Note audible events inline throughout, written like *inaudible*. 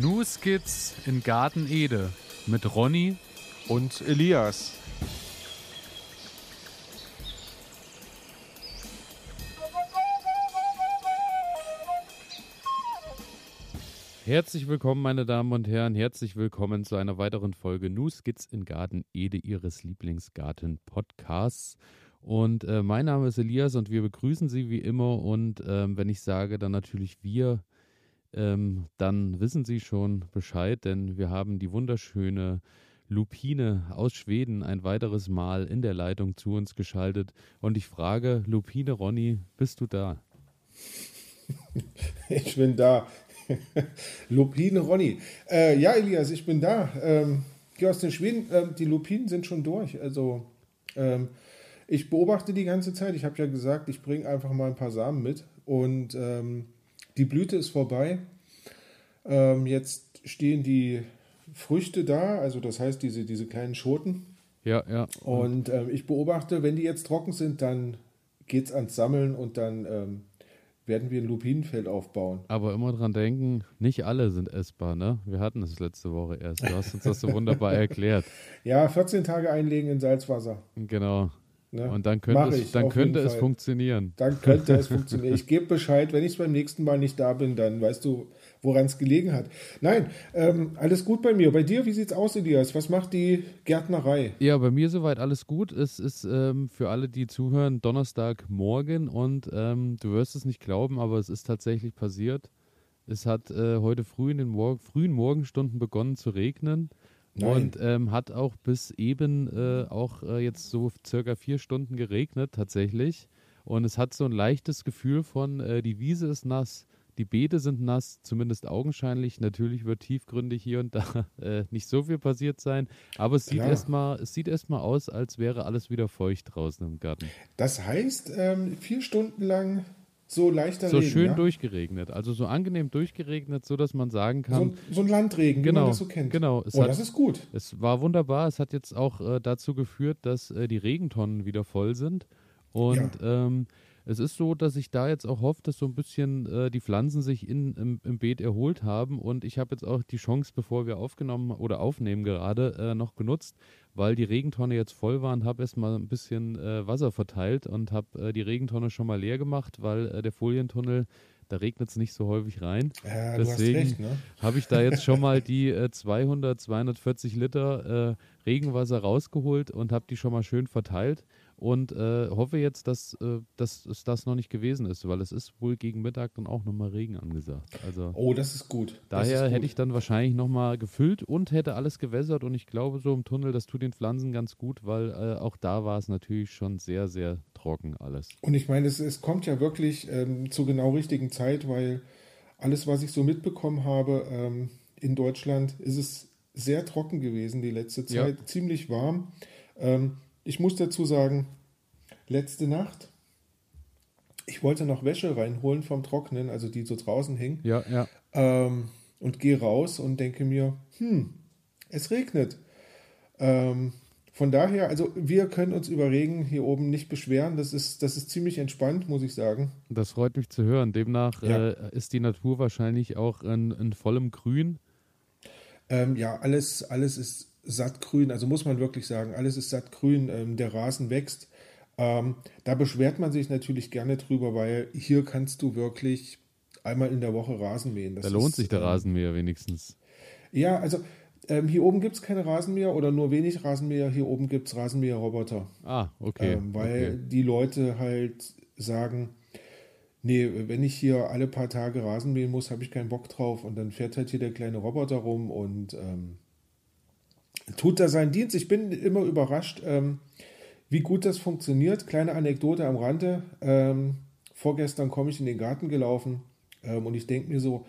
New Skits in Garten Ede mit Ronny und Elias. Herzlich willkommen, meine Damen und Herren. Herzlich willkommen zu einer weiteren Folge New Skits in Garten Ede, Ihres Lieblingsgarten-Podcasts. Und äh, mein Name ist Elias und wir begrüßen Sie wie immer. Und ähm, wenn ich sage, dann natürlich wir, ähm, dann wissen Sie schon Bescheid, denn wir haben die wunderschöne Lupine aus Schweden ein weiteres Mal in der Leitung zu uns geschaltet. Und ich frage, Lupine Ronny, bist du da? *laughs* Ich bin da. *laughs* Lupine Ronny. Äh, ja, Elias, ich bin da. Ähm, hier aus den Schweden. Ähm, die Lupinen sind schon durch. Also, ähm, ich beobachte die ganze Zeit. Ich habe ja gesagt, ich bringe einfach mal ein paar Samen mit. Und ähm, die Blüte ist vorbei. Ähm, jetzt stehen die Früchte da, also das heißt diese, diese kleinen Schoten. Ja, ja. Und ähm, ich beobachte, wenn die jetzt trocken sind, dann geht es ans Sammeln und dann ähm, werden wir ein Lupinenfeld aufbauen. Aber immer dran denken, nicht alle sind essbar, ne? Wir hatten es letzte Woche erst. Du hast uns das so *laughs* wunderbar erklärt. Ja, 14 Tage einlegen in Salzwasser. Genau. Ne? Und dann könnte es, dann könnte es funktionieren. Dann könnte es *laughs* funktionieren. Ich gebe Bescheid, wenn ich beim nächsten Mal nicht da bin, dann weißt du, woran es gelegen hat. Nein, ähm, alles gut bei mir. Bei dir, wie sieht's aus, Elias? Was macht die Gärtnerei? Ja, bei mir soweit alles gut. Es ist ähm, für alle, die zuhören, Donnerstagmorgen und ähm, du wirst es nicht glauben, aber es ist tatsächlich passiert. Es hat äh, heute früh in den Mor frühen Morgenstunden begonnen zu regnen. Nein. Und ähm, hat auch bis eben äh, auch äh, jetzt so circa vier Stunden geregnet tatsächlich. Und es hat so ein leichtes Gefühl von, äh, die Wiese ist nass, die Beete sind nass, zumindest augenscheinlich. Natürlich wird tiefgründig hier und da *laughs* äh, nicht so viel passiert sein. Aber es sieht erstmal erst aus, als wäre alles wieder feucht draußen im Garten. Das heißt, ähm, vier Stunden lang so leichter so Regen. So schön ja? durchgeregnet, also so angenehm durchgeregnet, so dass man sagen kann. So, so ein Landregen, genau, wie man das so kennt. Genau. Es oh, hat, das ist gut. Es war wunderbar. Es hat jetzt auch äh, dazu geführt, dass äh, die Regentonnen wieder voll sind. Und ja. ähm, es ist so, dass ich da jetzt auch hoffe, dass so ein bisschen äh, die Pflanzen sich in, im, im, Beet erholt haben. Und ich habe jetzt auch die Chance, bevor wir aufgenommen oder aufnehmen gerade, äh, noch genutzt, weil die Regentonne jetzt voll war und habe erstmal ein bisschen äh, Wasser verteilt und habe äh, die Regentonne schon mal leer gemacht, weil äh, der Folientunnel da regnet es nicht so häufig rein. Ja, Deswegen ne? habe ich da jetzt schon mal *laughs* die äh, 200, 240 Liter äh, Regenwasser rausgeholt und habe die schon mal schön verteilt und äh, hoffe jetzt, dass, äh, dass es das noch nicht gewesen ist, weil es ist wohl gegen Mittag dann auch nochmal Regen angesagt. Also oh, das ist gut. Das daher ist gut. hätte ich dann wahrscheinlich nochmal gefüllt und hätte alles gewässert und ich glaube, so im Tunnel, das tut den Pflanzen ganz gut, weil äh, auch da war es natürlich schon sehr, sehr trocken alles. Und ich meine, es, es kommt ja wirklich ähm, zur genau richtigen Zeit, weil alles, was ich so mitbekommen habe ähm, in Deutschland, ist es sehr trocken gewesen die letzte Zeit, ja. ziemlich warm. Ähm, ich muss dazu sagen, letzte Nacht, ich wollte noch Wäsche reinholen vom Trocknen, also die so draußen hing. Ja, ja. Ähm, und gehe raus und denke mir, hm, es regnet. Ähm, von daher, also wir können uns über Regen hier oben nicht beschweren. Das ist, das ist ziemlich entspannt, muss ich sagen. Das freut mich zu hören. Demnach ja. äh, ist die Natur wahrscheinlich auch in, in vollem Grün. Ähm, ja, alles, alles ist sattgrün, also muss man wirklich sagen, alles ist sattgrün, ähm, der Rasen wächst. Ähm, da beschwert man sich natürlich gerne drüber, weil hier kannst du wirklich einmal in der Woche Rasen mähen. Das da lohnt ist, sich der ähm, Rasenmäher wenigstens. Ja, also ähm, hier oben gibt es keine Rasenmäher oder nur wenig Rasenmäher. Hier oben gibt es Rasenmäherroboter. Ah, okay. Ähm, weil okay. die Leute halt sagen, nee, wenn ich hier alle paar Tage Rasen mähen muss, habe ich keinen Bock drauf. Und dann fährt halt hier der kleine Roboter rum und ähm, tut da seinen Dienst. Ich bin immer überrascht, ähm, wie gut das funktioniert. Kleine Anekdote am Rande. Ähm, vorgestern komme ich in den Garten gelaufen ähm, und ich denke mir so,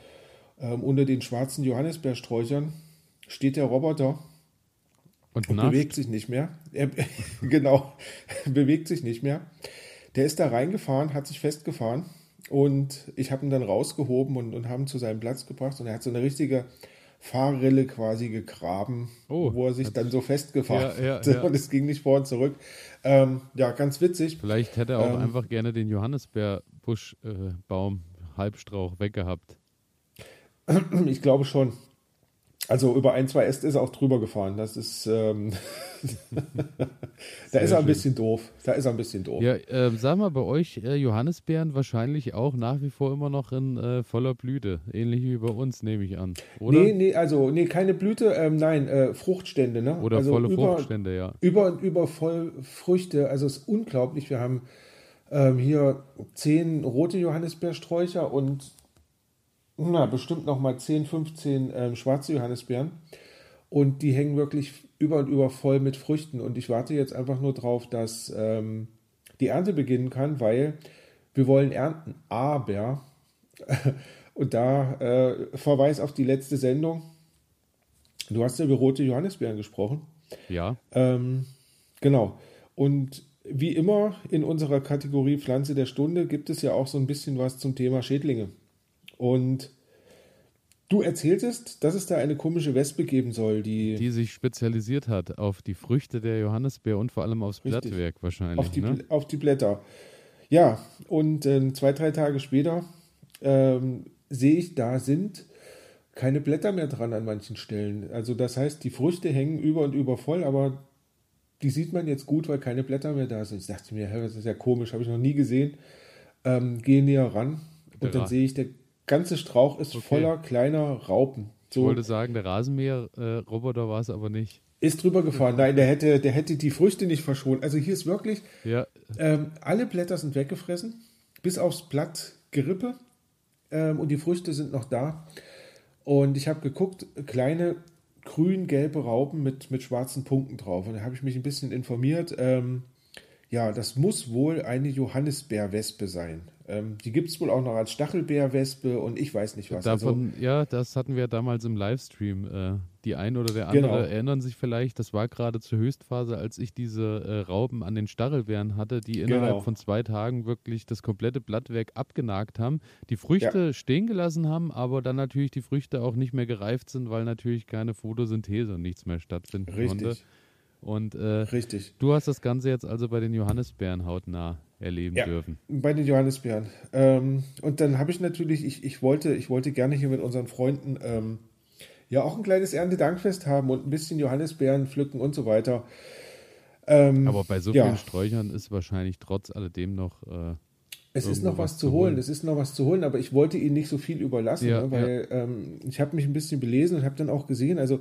ähm, unter den schwarzen Johannisbeersträuchern steht der Roboter und, und bewegt sich nicht mehr. Er, *laughs* genau, *laughs* bewegt sich nicht mehr. Der ist da reingefahren, hat sich festgefahren und ich habe ihn dann rausgehoben und, und haben zu seinem Platz gebracht und er hat so eine richtige Fahrrille quasi gegraben, oh, wo er sich dann so festgefahren ja, ja, ja. und es ging nicht vor und zurück. Ähm, ja, ganz witzig. Vielleicht hätte er auch ähm, einfach gerne den Johannisbeerbuschbaum, äh, Halbstrauch weggehabt. Ich glaube schon. Also über ein, zwei Äste ist er auch drüber gefahren. Das ist, ähm, *laughs* da ist er ein bisschen doof. Da ist er ein bisschen doof. Ja, äh, sag mal, bei euch äh, Johannisbeeren wahrscheinlich auch nach wie vor immer noch in äh, voller Blüte. Ähnlich wie bei uns, nehme ich an. Oder? Nee, nee, also nee, keine Blüte, ähm, nein, äh, Fruchtstände, ne? Oder also volle über, Fruchtstände, ja. Über und über voll Früchte. Also es ist unglaublich. Wir haben ähm, hier zehn rote Johannisbeersträucher und na, bestimmt noch mal 10, 15 ähm, schwarze Johannisbeeren. Und die hängen wirklich über und über voll mit Früchten. Und ich warte jetzt einfach nur drauf, dass ähm, die Ernte beginnen kann, weil wir wollen ernten. Aber, *laughs* und da äh, Verweis auf die letzte Sendung, du hast ja über rote Johannisbeeren gesprochen. Ja. Ähm, genau. Und wie immer in unserer Kategorie Pflanze der Stunde gibt es ja auch so ein bisschen was zum Thema Schädlinge. Und du erzähltest, dass es da eine komische Wespe geben soll, die. Die sich spezialisiert hat auf die Früchte der Johannisbeer und vor allem aufs Richtig. Blattwerk wahrscheinlich. auf, die, ne? auf die Blätter. Ja, und äh, zwei, drei Tage später ähm, sehe ich, da sind keine Blätter mehr dran an manchen Stellen. Also das heißt, die Früchte hängen über und über voll, aber die sieht man jetzt gut, weil keine Blätter mehr da sind. Ich dachte mir, das ist ja komisch, habe ich noch nie gesehen. Ähm, gehe näher ran und Der dann sehe ich, der ganze Strauch ist Okay. voller kleiner Raupen. Ich So wollte sagen, der Rasenmäher-Roboter war es aber nicht. ist drüber gefahren. Nein, der hätte, der hätte die Früchte nicht verschont. Also hier ist wirklich, Ja, ähm, alle Blätter sind weggefressen, bis aufs Blattgerippe. Ähm, und die Früchte sind noch da. Und ich habe geguckt, kleine grün-gelbe Raupen mit, mit schwarzen Punkten drauf. Und da habe ich mich ein bisschen informiert. Ähm, ja, das muss wohl eine Johannisbeerwespe sein. Ähm, die gibt es wohl auch noch als Stachelbeerwespe und ich weiß nicht was. Also, davon, ja, das hatten wir damals im Livestream. Äh, die ein oder der andere Genau. erinnern sich vielleicht, das war gerade zur Höchstphase, als ich diese äh, Raupen an den Stachelbeeren hatte, die innerhalb Genau. von zwei Tagen wirklich das komplette Blattwerk abgenagt haben, die Früchte stehen gelassen haben, aber dann natürlich die Früchte auch nicht mehr gereift sind, weil natürlich keine Photosynthese und nichts mehr stattfinden konnte. richtig, Und äh, richtig. du hast das Ganze jetzt also bei den Johannisbeeren hautnah erleben Ja. dürfen. Bei den Johannisbeeren. Ähm, und dann habe ich natürlich, ich, ich, wollte, ich wollte gerne hier mit unseren Freunden ähm, ja auch ein kleines Erntedankfest haben und ein bisschen Johannisbeeren pflücken und so weiter. Ähm, Aber bei so ja. vielen Sträuchern ist wahrscheinlich trotz alledem noch äh, es ist noch was, was zu zu holen. holen. es ist noch was zu holen, aber ich wollte ihnen nicht so viel überlassen, Ja, ne, weil ähm, ich habe mich ein bisschen belesen und habe dann auch gesehen, also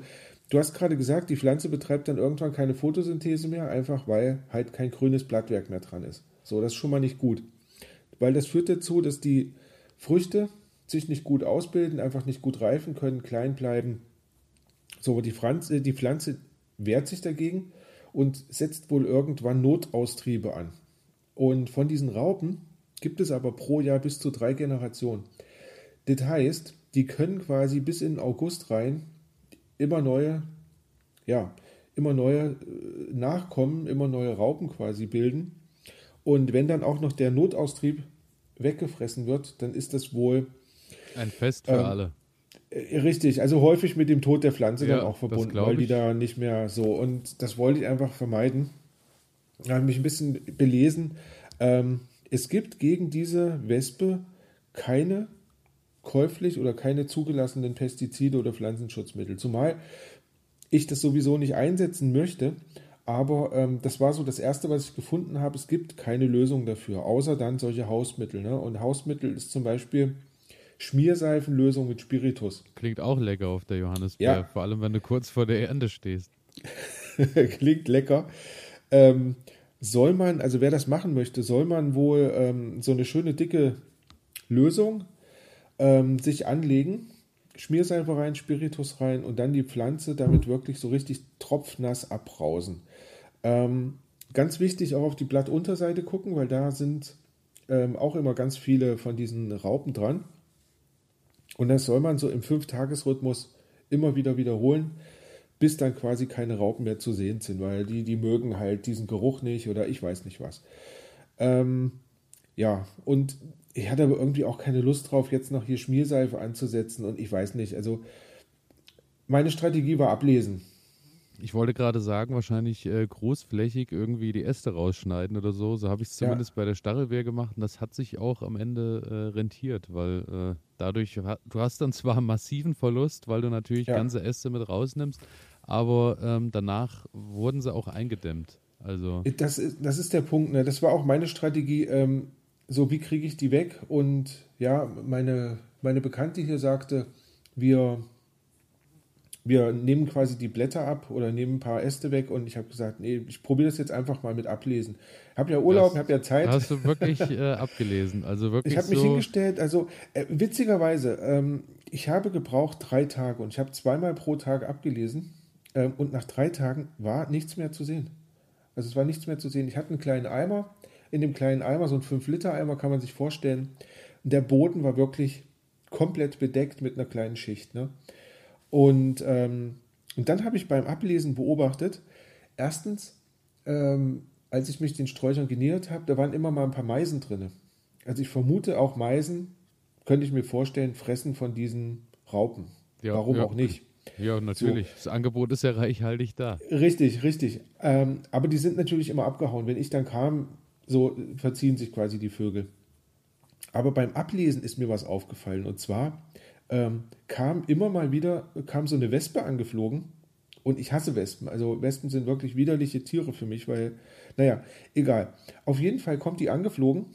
du hast gerade gesagt, die Pflanze betreibt dann irgendwann keine Photosynthese mehr, einfach weil halt kein grünes Blattwerk mehr dran ist. So, das ist schon mal nicht gut. Weil das führt dazu, dass die Früchte sich nicht gut ausbilden, einfach nicht gut reifen können, klein bleiben. So, die Pflanze, die Pflanze wehrt sich dagegen und setzt wohl irgendwann Notaustriebe an. Und von diesen Raupen gibt es aber pro Jahr bis zu drei Generationen. Das heißt, die können quasi bis in August rein immer neue, ja, immer neue äh, Nachkommen, immer neue Raupen quasi bilden. Und wenn dann auch noch der Notaustrieb weggefressen wird, dann ist das wohl ein Fest für Ähm, alle. äh, Richtig, also häufig mit dem Tod der Pflanze Ja, dann auch verbunden, weil die da nicht mehr so. Und das wollte ich einfach vermeiden. Da habe ich mich ein bisschen belesen. Ähm, es gibt gegen diese Wespe keine käuflich oder keine zugelassenen Pestizide oder Pflanzenschutzmittel. Zumal ich das sowieso nicht einsetzen möchte. Aber ähm, das war so das Erste, was ich gefunden habe. Es gibt keine Lösung dafür, außer dann solche Hausmittel. Ne? Und Hausmittel ist zum Beispiel Schmierseifenlösung mit Spiritus. Klingt auch lecker auf der Johannisbeer, Ja. vor allem wenn du kurz vor der Ernte stehst. *laughs* Klingt lecker. Ähm, soll man, also wer das machen möchte, soll man wohl ähm, so eine schöne dicke Lösung ähm, sich anlegen, Schmierseife rein, Spiritus rein und dann die Pflanze damit wirklich so richtig tropfnass abbrausen. Ähm, ganz wichtig auch auf die Blattunterseite gucken, weil da sind ähm, auch immer ganz viele von diesen Raupen dran. Und das soll man so im Fünf-Tages-Rhythmus immer wieder wiederholen, bis dann quasi keine Raupen mehr zu sehen sind, weil die, die mögen halt diesen Geruch nicht oder ich weiß nicht was. Ähm, ja, und ich hatte aber irgendwie auch keine Lust drauf, jetzt noch hier Schmierseife anzusetzen und ich weiß nicht, also meine Strategie war ablesen. Ich wollte gerade sagen, wahrscheinlich äh, großflächig irgendwie die Äste rausschneiden oder so. So habe ich es zumindest ja. bei der Stachelwehr gemacht und das hat sich auch am Ende äh, rentiert, weil äh, dadurch, du hast dann zwar einen *laughs* massiven Verlust, weil du natürlich ja. ganze Äste mit rausnimmst, aber ähm, danach wurden sie auch eingedämmt. Also das ist, das ist der Punkt, ne? Das war auch meine Strategie. Ähm, so, wie kriege ich die weg? Und ja, meine, meine Bekannte hier sagte, wir wir nehmen quasi die Blätter ab oder nehmen ein paar Äste weg und ich habe gesagt, nee, ich probiere das jetzt einfach mal mit ablesen. Ich habe ja Urlaub, habe ja Zeit. Hast du wirklich *laughs* äh, abgelesen? Also wirklich Ich habe so mich hingestellt, also äh, witzigerweise, ähm, ich habe gebraucht drei Tage und ich habe zweimal pro Tag abgelesen ähm, und nach drei Tagen war nichts mehr zu sehen. Also es war nichts mehr zu sehen. Ich hatte einen kleinen Eimer, in dem kleinen Eimer, so ein 5-Liter-Eimer kann man sich vorstellen, der Boden war wirklich komplett bedeckt mit einer kleinen Schicht. Ne? Und, ähm, und dann habe ich beim Ablesen beobachtet, erstens, ähm, als ich mich den Sträuchern genähert habe, da waren immer mal ein paar Meisen drin. Also ich vermute auch Meisen, könnte ich mir vorstellen, fressen von diesen Raupen. Ja, Warum ja. auch nicht? Ja, natürlich. So. Das Angebot ist ja reichhaltig da. Richtig, richtig. Ähm, aber die sind natürlich immer abgehauen. Wenn ich dann kam, so verziehen sich quasi die Vögel. Aber beim Ablesen ist mir was aufgefallen. Und zwar ähm, kam immer mal wieder, kam so eine Wespe angeflogen. Und ich hasse Wespen. Also Wespen sind wirklich widerliche Tiere für mich, weil, naja, egal. Auf jeden Fall kommt die angeflogen,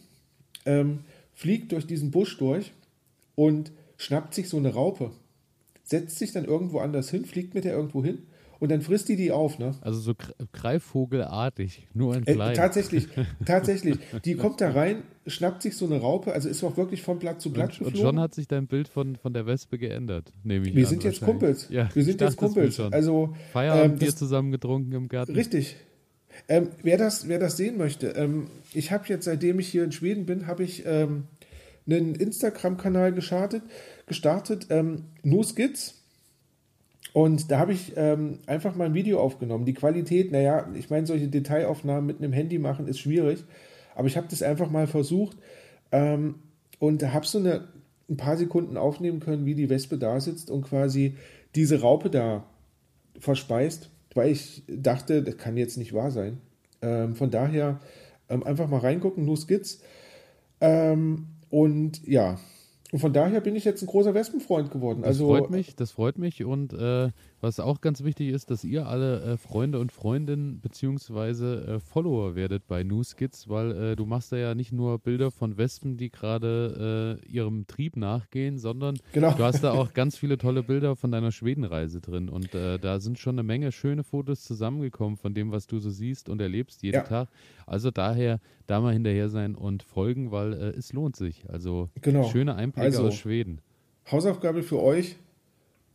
ähm, fliegt durch diesen Busch durch und schnappt sich so eine Raupe, setzt sich dann irgendwo anders hin, fliegt mit der irgendwo hin und dann frisst die die auf, ne? Also so Greifvogelartig, nur ein klein. Äh, tatsächlich, *laughs* tatsächlich. Die kommt da rein, schnappt sich so eine Raupe, also ist auch wirklich von Blatt zu Blatt und, geflogen. Und schon hat sich dein Bild von, von der Wespe geändert, nehme ich Wir an, sind jetzt Kumpels. Ja, wir sind jetzt Kumpels. Also, Feierabend ähm, zusammen getrunken im Garten. Richtig. Ähm, wer, das, wer das sehen möchte, ähm, ich habe jetzt, seitdem ich hier in Schweden bin, habe ich ähm, einen Instagram-Kanal gestartet, gestartet ähm, No Skits und da habe ich ähm, einfach mal ein Video aufgenommen. Die Qualität, naja, ich meine, solche Detailaufnahmen mit einem Handy machen ist schwierig, aber ich habe das einfach mal versucht ähm, und habe so eine, ein paar Sekunden aufnehmen können, wie die Wespe da sitzt und quasi diese Raupe da verspeist, weil ich dachte, das kann jetzt nicht wahr sein. Ähm, von daher ähm, einfach mal reingucken, nur Skits. Ähm, und ja, und von daher bin ich jetzt ein großer Wespenfreund geworden. Das also, freut mich, das freut mich. Und äh, was auch ganz wichtig ist, dass ihr alle äh, Freunde und Freundinnen beziehungsweise äh, Follower werdet bei Newskits, weil äh, du machst da ja nicht nur Bilder von Wespen, die gerade äh, ihrem Trieb nachgehen, sondern genau. du hast da auch *laughs* ganz viele tolle Bilder von deiner Schwedenreise drin. Und äh, da sind schon eine Menge schöne Fotos zusammengekommen von dem, was du so siehst und erlebst jeden ja. Tag. Also daher da mal hinterher sein und folgen, weil es lohnt sich. Also genau. schöne Einblicke also, aus Schweden. Hausaufgabe für euch,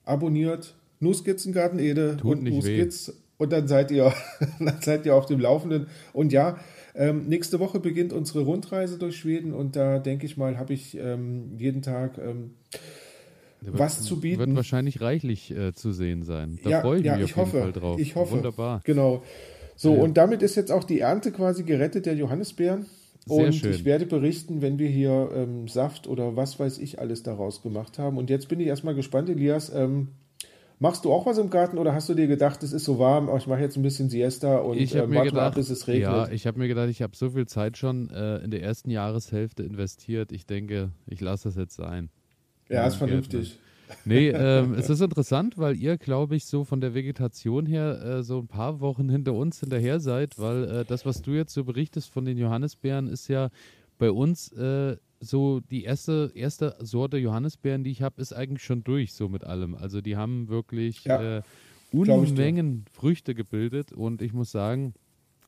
abonniert nur Skizzengarten Ede Tut und nur Skizz und dann seid ihr, *laughs* dann seid ihr auf dem Laufenden. Und ja, ähm, nächste Woche beginnt unsere Rundreise durch Schweden und da denke ich mal, habe ich ähm, jeden Tag ähm, wird, was zu bieten. Wird wahrscheinlich reichlich äh, zu sehen sein. Da ja, freue ich ja, mich ich auf hoffe, jeden Fall drauf. Ich hoffe. Wunderbar. Genau. So, ja. und damit ist jetzt auch die Ernte quasi gerettet, der Johannisbeeren. Sehr und schön. ich werde berichten, wenn wir hier ähm, Saft oder was weiß ich alles daraus gemacht haben. Und jetzt bin ich erstmal gespannt, Elias. Machst du auch was im Garten oder hast du dir gedacht, es ist so warm, ich mache jetzt ein bisschen Siesta und ich äh, mir gedacht, ab, bis es regnet? Ja, ich habe mir gedacht, ich habe so viel Zeit schon äh, in der ersten Jahreshälfte investiert. Ich denke, ich lasse das jetzt sein. Ja, ist vernünftig. Nee, *laughs* ähm, es ist interessant, weil ihr, glaube ich, so von der Vegetation her äh, so ein paar Wochen hinter uns hinterher seid, weil äh, das, was du jetzt so berichtest von den Johannisbeeren, ist ja bei uns äh, so die erste, erste Sorte Johannisbeeren, die ich habe, ist eigentlich schon durch, so mit allem. Also die haben wirklich ja, äh, Unmengen Früchte gebildet und ich muss sagen,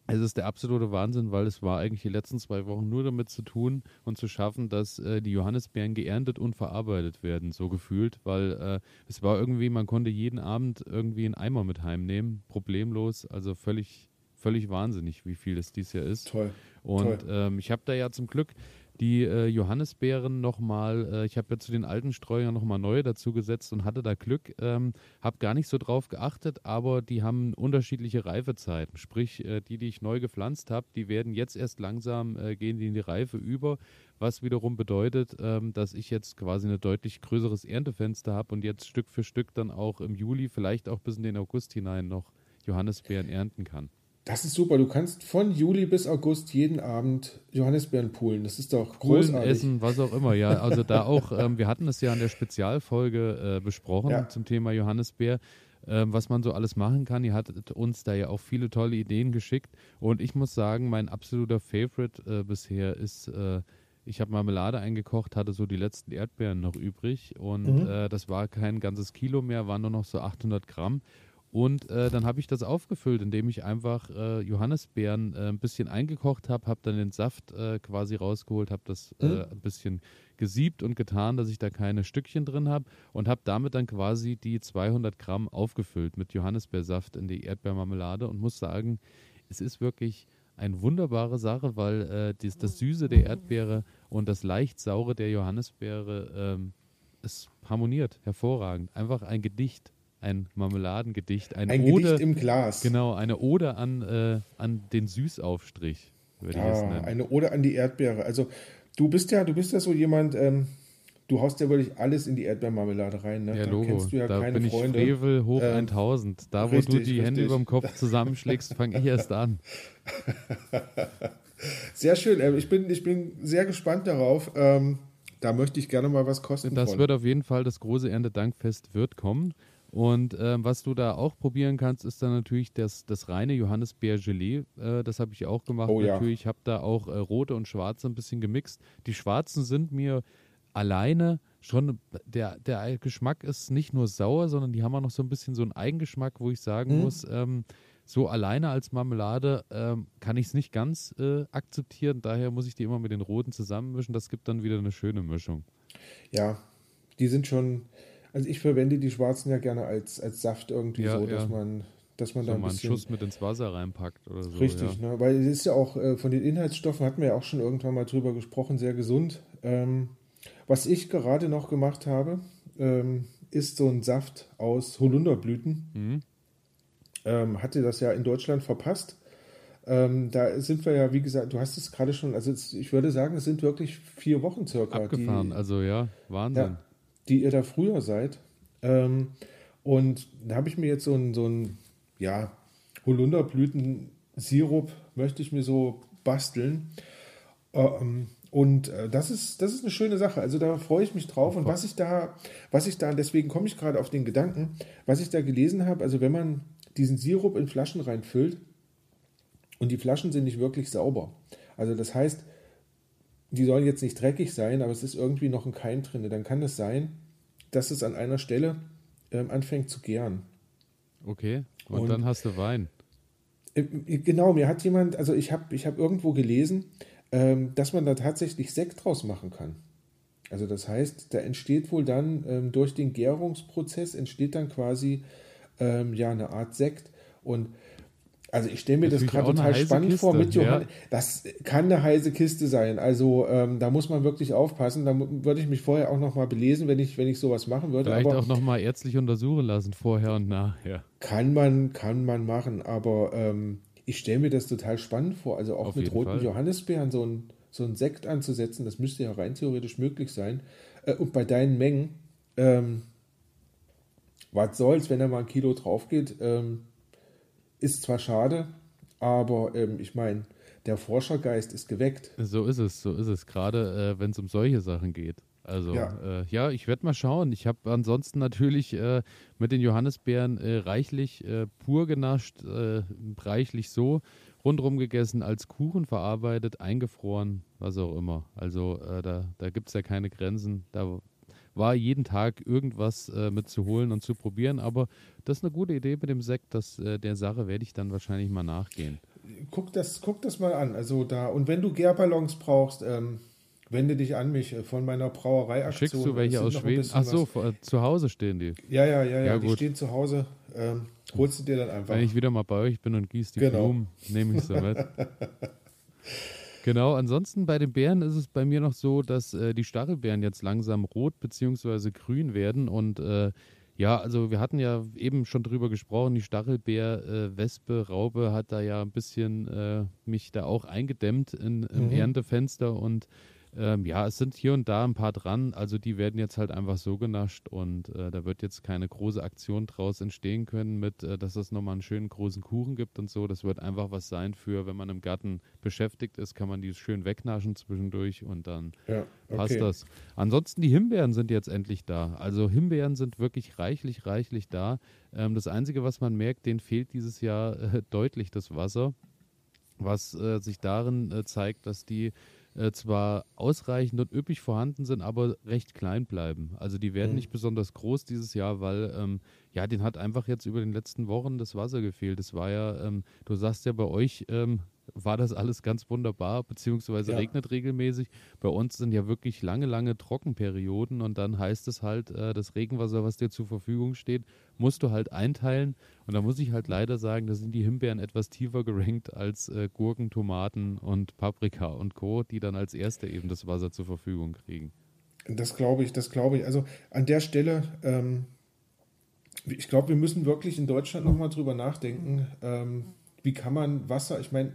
es ist der absolute Wahnsinn, weil es war eigentlich die letzten zwei Wochen nur damit zu tun und zu schaffen, dass äh, die Johannisbeeren geerntet und verarbeitet werden, so gefühlt, weil äh, es war irgendwie, man konnte jeden Abend irgendwie einen Eimer mit heimnehmen, problemlos, also völlig, völlig wahnsinnig, wie viel es dies Jahr ist. Toll. Und ähm, ich habe da ja zum Glück die äh, Johannisbeeren nochmal, äh, ich habe ja zu den alten Streuern nochmal neue dazu gesetzt und hatte da Glück, ähm, habe gar nicht so drauf geachtet, aber die haben unterschiedliche Reifezeiten. Sprich, äh, die, die ich neu gepflanzt habe, die werden jetzt erst langsam, äh, gehen die in die Reife über, was wiederum bedeutet, ähm, dass ich jetzt quasi ein deutlich größeres Erntefenster habe und jetzt Stück für Stück dann auch im Juli, vielleicht auch bis in den August hinein noch Johannisbeeren ernten kann. Das ist super. Du kannst von Juli bis August jeden Abend Johannisbeeren poolen. Das ist doch großartig. Poolen, essen, was auch immer. Ja, also da auch, *laughs* ähm, wir hatten es ja in der Spezialfolge äh, besprochen ja. zum Thema Johannisbeer, äh, was man so alles machen kann. Ihr hattet uns da ja auch viele tolle Ideen geschickt. Und ich muss sagen, mein absoluter Favorite äh, bisher ist, äh, ich habe Marmelade eingekocht, hatte so die letzten Erdbeeren noch übrig. Und mhm. Äh, das war kein ganzes Kilo mehr, waren nur noch so 800 Gramm. Und äh, dann habe ich das aufgefüllt, indem ich einfach äh, Johannisbeeren äh, ein bisschen eingekocht habe, habe dann den Saft äh, quasi rausgeholt, habe das äh, mhm. ein bisschen gesiebt und getan, dass ich da keine Stückchen drin habe und habe damit dann quasi die 200 Gramm aufgefüllt mit Johannisbeersaft in die Erdbeermarmelade und muss sagen, es ist wirklich eine wunderbare Sache, weil äh, dies, das Süße der Erdbeere und das leicht saure der Johannisbeere ähm, es harmoniert hervorragend. Einfach ein Gedicht ein Marmeladengedicht, eine ein Ode, Gedicht im Glas. Genau, eine Ode an, äh, an den Süßaufstrich, würde ah, ich es nennen. Eine Ode an die Erdbeere. Also du bist ja, du bist ja so jemand, ähm, du haust ja wirklich alles in die Erdbeermarmelade rein. Ne? Ja, da Logo. kennst du ja da keine bin ich Freunde. Frevel hoch ähm, 1000. Da, wo richtig, du die richtig. Hände über dem Kopf zusammenschlägst, fange ich erst an. *laughs* Sehr schön. Ähm, ich bin, ich bin sehr gespannt darauf. Ähm, da möchte ich gerne mal was kosten. Das von. wird auf jeden Fall, das große Erntedankfest wird kommen. Und ähm, was du da auch probieren kannst, ist dann natürlich das, das reine Johannisbeer-Gelee. Äh, das habe ich auch gemacht. Oh, natürlich, ich habe da auch äh, rote und schwarze ein bisschen gemixt. Die schwarzen sind mir alleine schon, der, der Geschmack ist nicht nur sauer, sondern die haben auch noch so ein bisschen so einen Eigengeschmack, wo ich sagen mhm. muss, ähm, so alleine als Marmelade ähm, kann ich es nicht ganz äh, akzeptieren. Daher muss ich die immer mit den roten zusammenmischen. Das gibt dann wieder eine schöne Mischung. Ja, die sind schon also ich verwende die schwarzen ja gerne als, als Saft irgendwie ja, so, dass ja. man dass man so da ein mal einen Schuss mit ins Wasser reinpackt oder so. Richtig, ja. ne? weil es ist ja auch äh, von den Inhaltsstoffen, hatten wir ja auch schon irgendwann mal drüber gesprochen, sehr gesund. Ähm, was ich gerade noch gemacht habe, ähm, ist so ein Saft aus Holunderblüten. Mhm. Ähm, hatte das ja in Deutschland verpasst. Ähm, da sind wir ja, wie gesagt, du hast es gerade schon, also ich würde sagen, es sind wirklich vier Wochen circa. Abgefahren, die, also ja, Wahnsinn. Ja, die ihr da früher seid. Ähm, und da habe ich mir jetzt so ein, so ein ja, Holunderblütensirup, möchte ich mir so basteln. Ähm, und äh, das ist, das ist eine schöne Sache. Also da freue ich mich drauf. Und was ich da, was ich da, deswegen komme ich gerade auf den Gedanken, was ich da gelesen habe, also wenn man diesen Sirup in Flaschen reinfüllt und die Flaschen sind nicht wirklich sauber. Also das heißt, die sollen jetzt nicht dreckig sein, aber es ist irgendwie noch ein Keim drin. Dann kann es sein, dass es an einer Stelle ähm, anfängt zu gären. Okay, und, und, dann hast du Wein. Äh, genau, mir hat jemand, also ich habe ich hab irgendwo gelesen, ähm, dass man da tatsächlich Sekt draus machen kann. Also das heißt, da entsteht wohl dann ähm, durch den Gärungsprozess entsteht dann quasi ähm, ja eine Art Sekt und also ich stelle mir das, das gerade total spannend Kiste, vor mit Johann. Ja. Das kann eine heiße Kiste sein. Also ähm, da muss man wirklich aufpassen. Da würde ich mich vorher auch noch mal belesen, wenn ich wenn ich sowas machen würde. Vielleicht aber auch noch mal ärztlich untersuchen lassen vorher und nachher. Kann man kann man machen, aber ähm, ich stelle mir das total spannend vor. Also auch Auf mit roten Fall. Johannisbeeren so ein so ein Sekt anzusetzen, das müsste ja rein theoretisch möglich sein. Äh, und bei deinen Mengen, ähm, was soll's, wenn da mal ein Kilo drauf geht? Ähm, ist zwar schade, aber ähm, ich meine, der Forschergeist ist geweckt. So ist es, so ist es, gerade äh, wenn es um solche Sachen geht. Also ja, äh, ja ich werde mal schauen. Ich habe ansonsten natürlich äh, mit den Johannisbeeren äh, reichlich äh, pur genascht, äh, reichlich so rundherum gegessen, als Kuchen verarbeitet, eingefroren, was auch immer. Also da, da gibt es ja keine Grenzen. Da war jeden Tag irgendwas äh, mit zu holen und zu probieren. Aber das ist eine gute Idee mit dem Sekt. Das, äh, der Sache werde ich dann wahrscheinlich mal nachgehen. Guck das, guck das mal an. Also da, und wenn du Gärballons brauchst, ähm, wende dich an mich äh, von meiner Brauereiaktion. Schickst du welche aus Schweden? Ach so, was. zu Hause stehen die. Ja, ja, ja, ja, ja die gut. stehen zu Hause. Ähm, holst du dir dann einfach. Wenn ich wieder mal bei euch bin und gieße die genau. Blumen, nehme ich sie *laughs* mit. Genau, ansonsten bei den Beeren ist es bei mir noch so, dass äh, die Stachelbeeren jetzt langsam rot bzw. grün werden und äh, ja, also wir hatten ja eben schon drüber gesprochen, die Stachelbeer, äh, Raupe hat da ja ein bisschen äh, mich da auch eingedämmt in, im mhm. Erntefenster und ähm, ja, es sind hier und da ein paar dran, also die werden jetzt halt einfach so genascht und äh, da wird jetzt keine große Aktion draus entstehen können mit, äh, dass es nochmal einen schönen großen Kuchen gibt und so. Das wird einfach was sein für, wenn man im Garten beschäftigt ist, kann man die schön wegnaschen zwischendurch und dann ja, okay. passt das. Ansonsten die Himbeeren sind jetzt endlich da. Also Himbeeren sind wirklich reichlich, reichlich da. Ähm, das Einzige, was man merkt, denen fehlt dieses Jahr äh, deutlich das Wasser, was äh, sich darin äh, zeigt, dass die äh, zwar ausreichend und üppig vorhanden sind, aber recht klein bleiben. Also die werden mhm. nicht besonders groß dieses Jahr, weil ähm, ja, den hat einfach jetzt über den letzten Wochen das Wasser gefehlt. Das war ja, ähm, du sagst ja bei euch, ähm, war das alles ganz wunderbar, beziehungsweise ja. regnet regelmäßig. Bei uns sind ja wirklich lange, lange Trockenperioden und dann heißt es halt, äh, das Regenwasser, was dir zur Verfügung steht, musst du halt einteilen. Und da muss ich halt leider sagen, da sind die Himbeeren etwas tiefer gerankt als äh, Gurken, Tomaten und Paprika und Co., die dann als erste eben das Wasser zur Verfügung kriegen. Das glaube ich, das glaube ich. Also an der Stelle, ähm, ich glaube, wir müssen wirklich in Deutschland nochmal drüber nachdenken. Ähm, wie kann man Wasser, ich meine,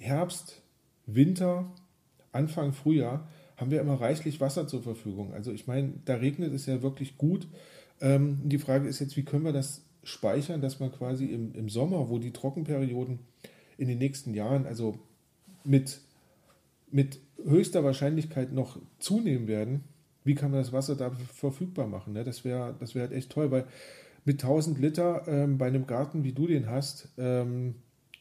Herbst, Winter, Anfang Frühjahr haben wir immer reichlich Wasser zur Verfügung. Also ich meine, da regnet es ja wirklich gut. Ähm, die Frage ist jetzt, wie können wir das speichern, dass man quasi im, im Sommer, wo die Trockenperioden in den nächsten Jahren, also mit, mit höchster Wahrscheinlichkeit noch zunehmen werden, wie kann man das Wasser da verfügbar machen? Ne? Das wäre das wär halt echt toll, weil mit 1000 Liter ähm, bei einem Garten, wie du den hast, ähm,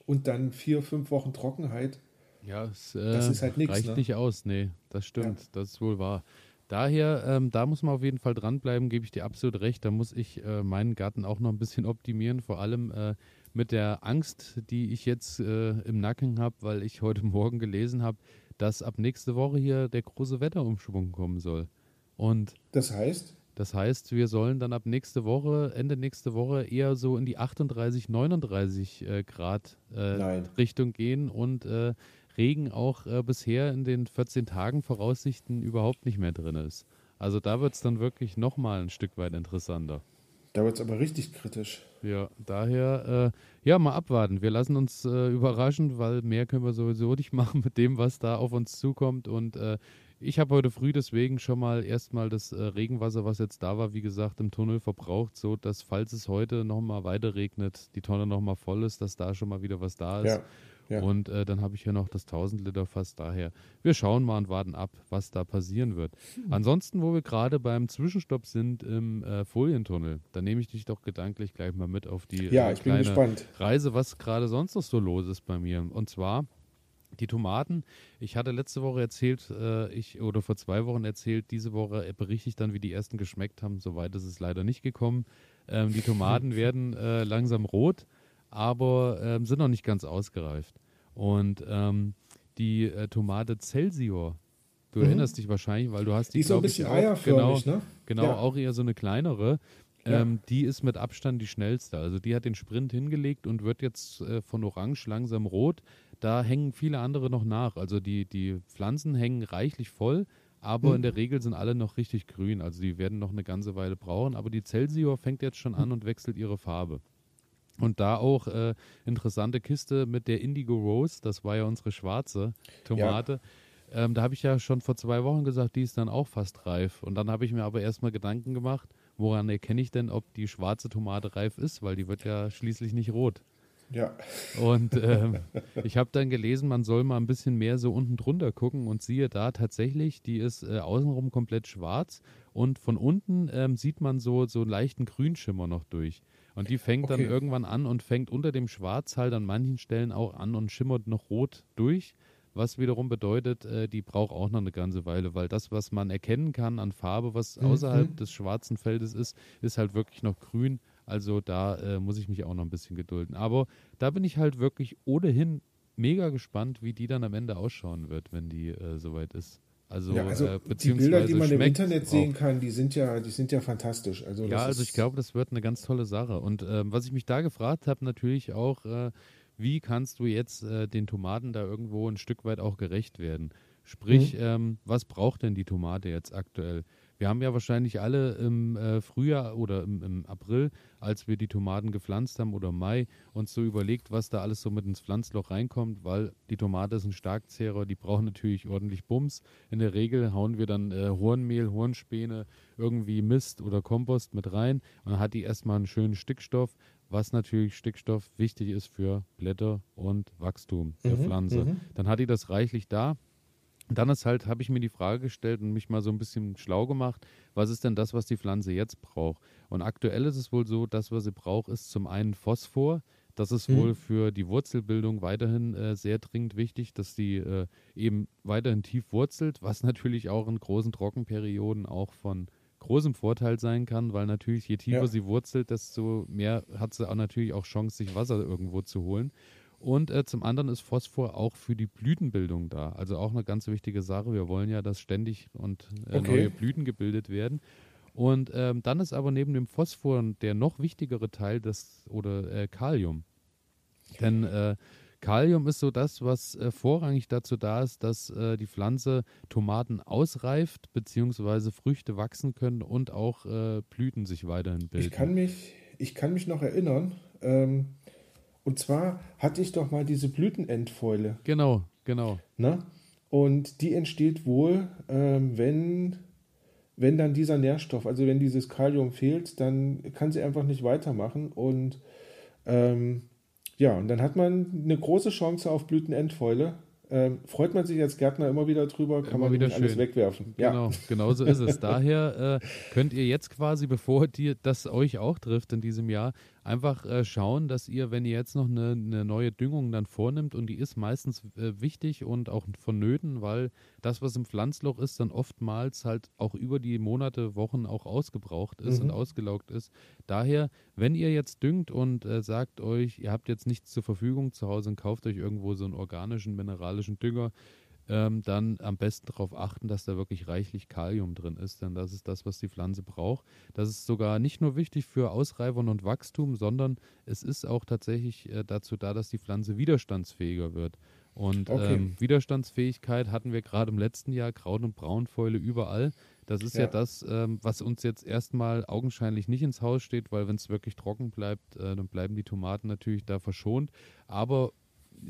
und dann vier, fünf Wochen Trockenheit. Ja, es, äh, das ist halt nichts. Reicht ne? nicht aus, nee, das stimmt, ja. das ist wohl wahr. Daher, ähm, da muss man auf jeden Fall dranbleiben, gebe ich dir absolut recht. Da muss ich äh, meinen Garten auch noch ein bisschen *laughs* optimieren, vor allem äh, mit der Angst, die ich jetzt äh, im Nacken habe, weil ich heute *laughs* Morgen gelesen habe, dass ab nächste Woche hier der große Wetterumschwung kommen soll. Und das heißt? Das heißt, wir sollen dann ab nächste Woche, Ende nächste Woche eher so in die 38, 39 äh, Grad äh, Richtung gehen und äh, Regen auch äh, bisher in den 14 Tagen Voraussichten überhaupt nicht mehr drin ist. Also da wird es dann wirklich nochmal ein Stück weit interessanter. Da wird es aber richtig kritisch. Ja, daher, äh, ja, mal abwarten. Wir lassen uns äh, überraschen, weil mehr können wir sowieso nicht *laughs* machen mit dem, was da auf uns zukommt. Und ich habe heute früh deswegen schon mal erstmal das äh, Regenwasser, was jetzt da war, wie gesagt, im Tunnel verbraucht, so dass, falls es heute nochmal weiter regnet, die Tonne nochmal voll ist, dass da schon mal wieder was da ist. Ja, ja. Und äh, dann habe ich hier noch das 1000 Liter Fass daher. Wir schauen mal und warten ab, was da passieren wird. Hm. Ansonsten, wo wir gerade beim Zwischenstopp sind im äh, Folientunnel, da nehme ich dich doch gedanklich gleich mal mit auf die ja, äh, kleine Reise, was gerade sonst noch so los ist bei mir. Und zwar die Tomaten, ich hatte letzte Woche erzählt, äh, ich oder vor zwei Wochen erzählt, diese Woche berichte ich dann, wie die ersten geschmeckt haben. Soweit ist es leider nicht gekommen. Ähm, die Tomaten *laughs* werden äh, langsam rot, aber ähm, sind noch nicht ganz ausgereift. Und ähm, die äh, Tomate Celsior, du mhm. erinnerst dich wahrscheinlich, weil du hast die, die ist so ein bisschen eierförmig, genau, ne? Genau, ja. auch eher so eine kleinere. Ja. Ähm, die ist mit Abstand die schnellste. Also die hat den Sprint hingelegt und wird jetzt äh, von orange langsam rot. Da hängen viele andere noch nach. Also die, die Pflanzen hängen reichlich voll, aber mhm. in der Regel sind alle noch richtig grün. Also die werden noch eine ganze Weile brauchen. Aber die Celsior fängt jetzt schon an und wechselt ihre Farbe. Und da auch äh, interessante Kiste mit der Indigo Rose, das war ja unsere schwarze Tomate. Ja. Ähm, da habe ich ja schon vor zwei Wochen gesagt, die ist dann auch fast reif. Und dann habe ich mir aber erstmal Gedanken gemacht, woran erkenne ich denn, ob die schwarze Tomate reif ist, weil die wird ja schließlich nicht rot. Ja. Und *laughs* ähm, ich habe dann gelesen, man soll mal ein bisschen mehr so unten drunter gucken und siehe da tatsächlich, die ist äh, außenrum komplett schwarz und von unten ähm, sieht man so, so einen leichten Grünschimmer noch durch. Und die fängt okay. dann irgendwann an und fängt unter dem Schwarz halt an manchen Stellen auch an und schimmert noch rot durch. Was wiederum bedeutet, äh, die braucht auch noch eine ganze Weile, weil das, was man erkennen kann an Farbe, was mhm. außerhalb mhm. des schwarzen Feldes ist, ist halt wirklich noch grün also da äh, muss ich mich auch noch ein bisschen gedulden. Aber da bin ich halt wirklich ohnehin mega gespannt, wie die dann am Ende ausschauen wird, wenn die äh, soweit ist. Also, ja, also äh, die Bilder, die man im Internet sehen kann, die sind ja, die sind ja fantastisch. Also ja, also ich glaube, das wird eine ganz tolle Sache. Und ähm, was ich mich da gefragt habe, natürlich auch, äh, wie kannst du jetzt äh, den Tomaten da irgendwo ein Stück weit auch gerecht werden? Sprich, mhm. ähm, was braucht denn die Tomate jetzt aktuell? Wir haben ja wahrscheinlich alle im äh, Frühjahr oder im, im, April, als wir die Tomaten gepflanzt haben oder Mai, uns so überlegt, was da alles so mit ins Pflanzloch reinkommt, weil die Tomate ist ein Starkzehrer, die brauchen natürlich ordentlich Bums. In der Regel hauen wir dann äh, Hornmehl, Hornspäne, irgendwie Mist oder Kompost mit rein und dann hat die erstmal einen schönen Stickstoff, was natürlich Stickstoff wichtig ist für Blätter und Wachstum der mhm, Pflanze. Mhm. Dann hat die das reichlich da dann ist halt, habe ich mir die Frage gestellt und mich mal so ein bisschen schlau gemacht, was ist denn das, was die Pflanze jetzt braucht? Und aktuell ist es wohl so, das, was sie braucht, ist zum einen Phosphor. Das ist mhm. wohl für die Wurzelbildung weiterhin äh, sehr dringend wichtig, dass die äh, eben weiterhin tief wurzelt, was *laughs* natürlich auch in großen Trockenperioden auch von großem Vorteil sein kann, weil natürlich je tiefer ja. sie wurzelt, desto mehr hat sie auch natürlich auch Chance, sich Wasser irgendwo zu holen. Und äh, zum anderen ist Phosphor auch für die Blütenbildung da. Also auch eine ganz wichtige Sache. Wir wollen ja, dass ständig und äh, okay. neue Blüten gebildet werden. Und ähm, dann ist aber neben dem Phosphor der noch wichtigere Teil das oder äh, Kalium. Denn äh, Kalium ist so das, was äh, vorrangig dazu da ist, dass äh, die Pflanze Tomaten ausreift, beziehungsweise Früchte wachsen können und auch Blüten sich weiterhin bilden. Ich kann mich, ich kann mich noch erinnern, ähm, und zwar hatte ich doch mal diese Blütenendfäule. Genau, genau. Ne? Und die entsteht wohl, ähm, wenn, wenn dann dieser Nährstoff, also wenn dieses Kalium fehlt, dann kann sie einfach nicht weitermachen. Und ähm, ja, und dann hat man eine große Chance auf Blütenendfäule. Ähm, freut man sich als Gärtner immer wieder drüber, kann immer man wieder alles wegwerfen. Genau, ja. genau so ist es. *laughs* Daher äh, könnt ihr jetzt quasi, bevor die, das euch auch trifft in diesem Jahr, einfach äh, schauen, dass ihr, wenn ihr jetzt noch eine, eine, neue Düngung dann vornimmt, und die ist meistens äh, wichtig und auch vonnöten, weil das, was im Pflanzloch ist, dann oftmals halt auch über die Monate, Wochen auch ausgebraucht ist mhm. und ausgelaugt ist. Daher, wenn ihr jetzt düngt und äh, sagt euch, ihr habt jetzt nichts zur Verfügung zu Hause und kauft euch irgendwo so einen organischen, mineralischen Dünger, ähm, dann am besten darauf achten, dass da wirklich reichlich Kalium drin ist, denn das ist das, was die Pflanze braucht. Das ist sogar nicht nur wichtig für Ausreifung und Wachstum, sondern es ist auch tatsächlich äh, dazu da, dass die Pflanze widerstandsfähiger wird. Und okay. ähm, Widerstandsfähigkeit hatten wir gerade im letzten Jahr, Kraut- und Braunfäule überall. Das ist ja, ja das, ähm, was uns jetzt erstmal augenscheinlich nicht ins Haus steht, weil wenn es wirklich trocken bleibt, äh, dann bleiben die Tomaten natürlich da verschont. Aber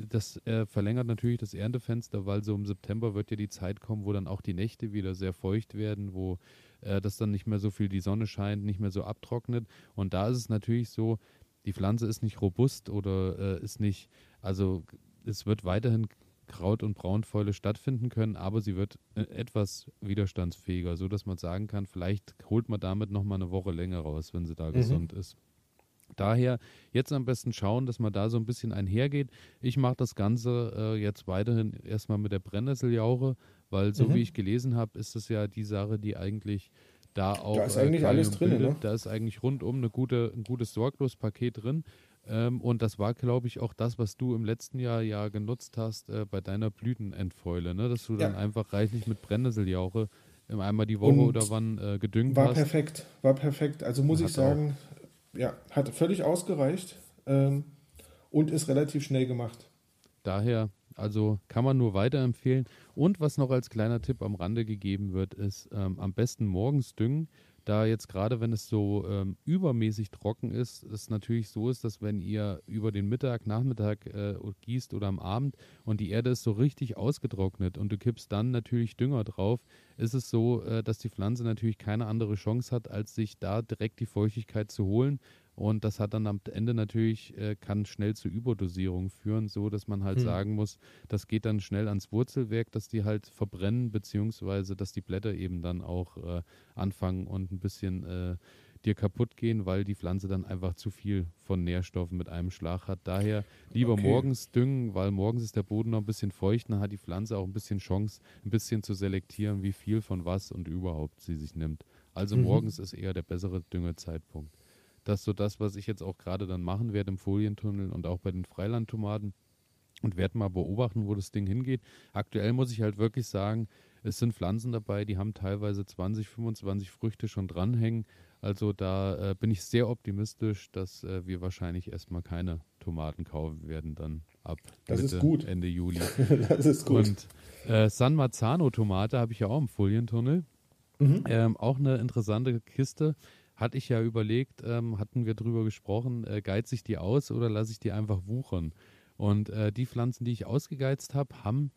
das äh, verlängert natürlich das Erntefenster, weil so im September wird ja die Zeit kommen, wo dann auch die Nächte wieder sehr feucht werden, wo äh, das dann nicht mehr so viel die Sonne scheint, nicht mehr so abtrocknet. Und da ist es natürlich so, die Pflanze ist nicht robust oder äh, ist nicht, also es wird weiterhin Kraut- und Braunfäule stattfinden können, aber sie wird äh, etwas widerstandsfähiger, so dass man sagen kann, vielleicht holt man damit nochmal eine Woche länger raus, wenn sie da mhm. gesund ist. Daher jetzt am besten schauen, dass man da so ein bisschen einhergeht. Ich mache das Ganze äh, jetzt weiterhin erstmal mit der Brennnesseljauche, weil so mhm. wie ich gelesen habe, ist es ja die Sache, die eigentlich da auch. Da ist eigentlich äh, alles drin, ne? Da ist eigentlich rundum eine gute, ein gutes Sorglospaket drin. Ähm, und das war, glaube ich, auch das, was du im letzten Jahr ja genutzt hast äh, bei deiner Blütenentfäule, ne? dass du ja. dann einfach reichlich mit Brennnesseljauche einmal die Woche und oder wann äh, gedüngt war hast. War perfekt, war perfekt. Also muss ich sagen, ja, hat völlig ausgereicht ähm, und ist relativ schnell gemacht. Daher, also kann man nur weiterempfehlen. Und was noch als kleiner Tipp am Rande gegeben wird, ist ähm, am besten morgens düngen. Da jetzt gerade, wenn es so ähm, übermäßig trocken ist, es natürlich so ist, dass wenn ihr über den Mittag, Nachmittag äh, gießt oder am Abend und die Erde ist so richtig ausgetrocknet und du kippst dann natürlich Dünger drauf, ist es so, äh, dass die Pflanze natürlich keine andere Chance hat, als sich da direkt die Feuchtigkeit zu holen und das hat dann am Ende natürlich, äh, kann schnell zu Überdosierung führen, so dass man halt hm. sagen muss, das geht dann schnell ans Wurzelwerk, dass die halt verbrennen, beziehungsweise dass die Blätter eben dann auch äh, anfangen und ein bisschen äh, dir kaputt gehen, weil die Pflanze dann einfach zu viel von Nährstoffen mit einem Schlag hat. Daher lieber okay. morgens düngen, weil morgens ist der Boden noch ein bisschen feucht, dann hat die Pflanze auch ein bisschen Chance, ein bisschen zu selektieren, wie viel von was und überhaupt sie sich nimmt. Also mhm. morgens ist eher der bessere Düngezeitpunkt. Das ist so das, was ich jetzt auch gerade dann machen werde im Folientunnel und auch bei den Freilandtomaten und werde mal beobachten, wo das Ding hingeht. Aktuell muss ich halt wirklich sagen, es sind Pflanzen dabei, die haben teilweise 20, 25 Früchte schon dranhängen. Also da äh, bin ich sehr optimistisch, dass äh, wir wahrscheinlich erstmal keine Tomaten kaufen werden dann ab. Das Mitte, ist gut. *laughs* Ende Juli. das ist gut. Und äh, San Marzano Tomate habe ich ja auch im Folientunnel. Mhm. Ähm, auch eine interessante Kiste. Hatte ich ja überlegt, ähm, hatten wir drüber gesprochen, äh, geize ich die aus oder lasse ich die einfach wuchern? Und äh, die Pflanzen, die ich ausgegeizt habe, haben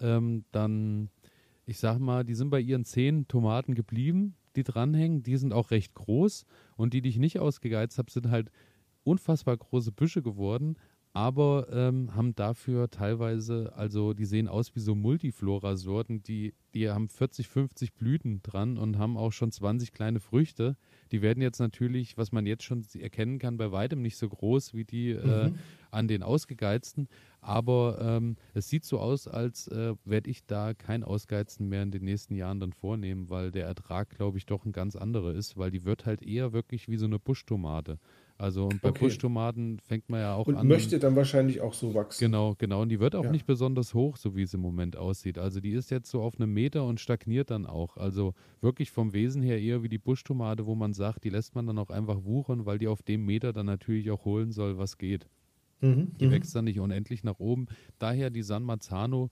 ähm, dann, ich sag mal, die sind bei ihren zehn Tomaten geblieben, die dranhängen. Die sind auch recht groß. Und die, die ich nicht ausgegeizt habe, sind halt unfassbar große Büsche geworden, aber ähm, haben dafür teilweise, also die sehen aus wie so Multiflora-Sorten, die, die haben 40, 50 Blüten dran und haben auch schon 20 kleine Früchte. Die werden jetzt natürlich, was man jetzt schon erkennen kann, bei weitem nicht so groß wie die äh, an den ausgegeizten, aber ähm, es sieht so aus, als äh, werde ich da kein Ausgeizen mehr in den nächsten Jahren dann vornehmen, weil der Ertrag, glaube ich, doch ein ganz anderer ist, weil die wird halt eher wirklich wie so eine Buschtomate. Also und bei Okay. Buschtomaten fängt man ja auch Und an. möchte dann wahrscheinlich auch so wachsen. Genau, genau. Und die wird auch Ja. nicht besonders hoch, so wie es im Moment aussieht. Also die ist jetzt so auf einem Meter und stagniert dann auch. Also wirklich vom Wesen her eher wie die Buschtomate, wo man sagt, die lässt man dann auch einfach wuchern, weil die auf dem Meter dann natürlich auch holen soll, was geht. Mhm. Die mhm. wächst dann nicht unendlich nach oben. Daher die San Marzano.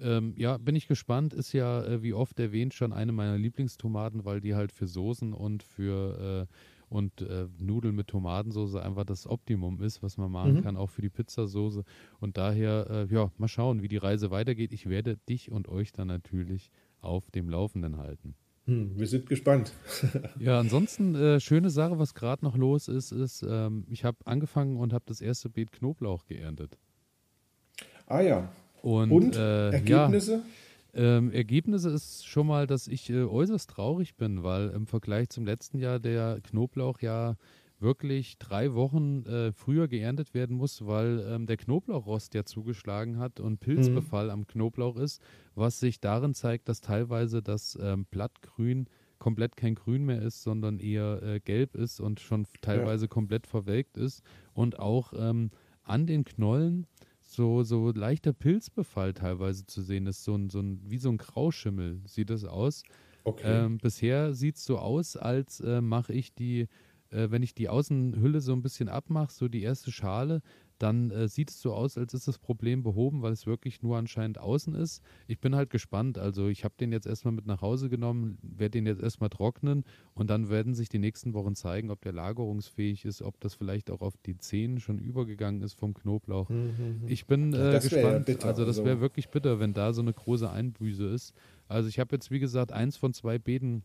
Ähm, ja, bin ich gespannt. Ist ja, äh, wie oft erwähnt, schon eine meiner Lieblingstomaten, weil die halt für Soßen und für äh, und äh, Nudeln mit Tomatensauce einfach das Optimum ist, was man machen Mhm. kann, auch für die Pizzasauce. Und daher, äh, ja, mal schauen, wie die Reise weitergeht. Ich werde dich und euch dann natürlich auf dem Laufenden halten. Hm, wir sind gespannt. *laughs* Ja, ansonsten äh, schöne Sache, was gerade noch los ist, ist, ähm, ich habe angefangen und habe das erste Beet Knoblauch geerntet. Ah ja. Und, Und äh, ja, Ergebnisse? Ähm, Ergebnisse ist schon mal, dass ich äh, äußerst traurig bin, weil im Vergleich zum letzten Jahr der Knoblauch ja wirklich drei Wochen äh, früher geerntet werden muss, weil ähm, der Knoblauchrost ja zugeschlagen hat und Pilzbefall am Knoblauch ist, was sich darin zeigt, dass teilweise das ähm, Blattgrün komplett kein Grün mehr ist, sondern eher äh, gelb ist und schon teilweise komplett verwelkt ist und auch ähm, an den Knollen so, so leichter Pilzbefall teilweise zu sehen ist, so ein, so ein, wie so ein Grauschimmel sieht das aus. Okay. Ähm, bisher sieht es so aus, als äh, mache ich die, äh, wenn ich die Außenhülle so ein bisschen abmache, so die erste Schale, dann äh, sieht es so aus, als ist das Problem behoben, weil es wirklich nur anscheinend außen ist. Ich bin halt gespannt. Also ich habe den jetzt erstmal mit nach Hause genommen, werde den jetzt erstmal trocknen und dann werden sich die nächsten Wochen zeigen, ob der lagerungsfähig ist, ob das vielleicht auch auf die Zehen schon übergegangen ist vom Knoblauch. Ich bin äh, Das wär ja gespannt. bitter, also das wäre wirklich bitter, wenn da so eine große Einbüße ist. Also ich habe jetzt, wie gesagt, eins von zwei Beeten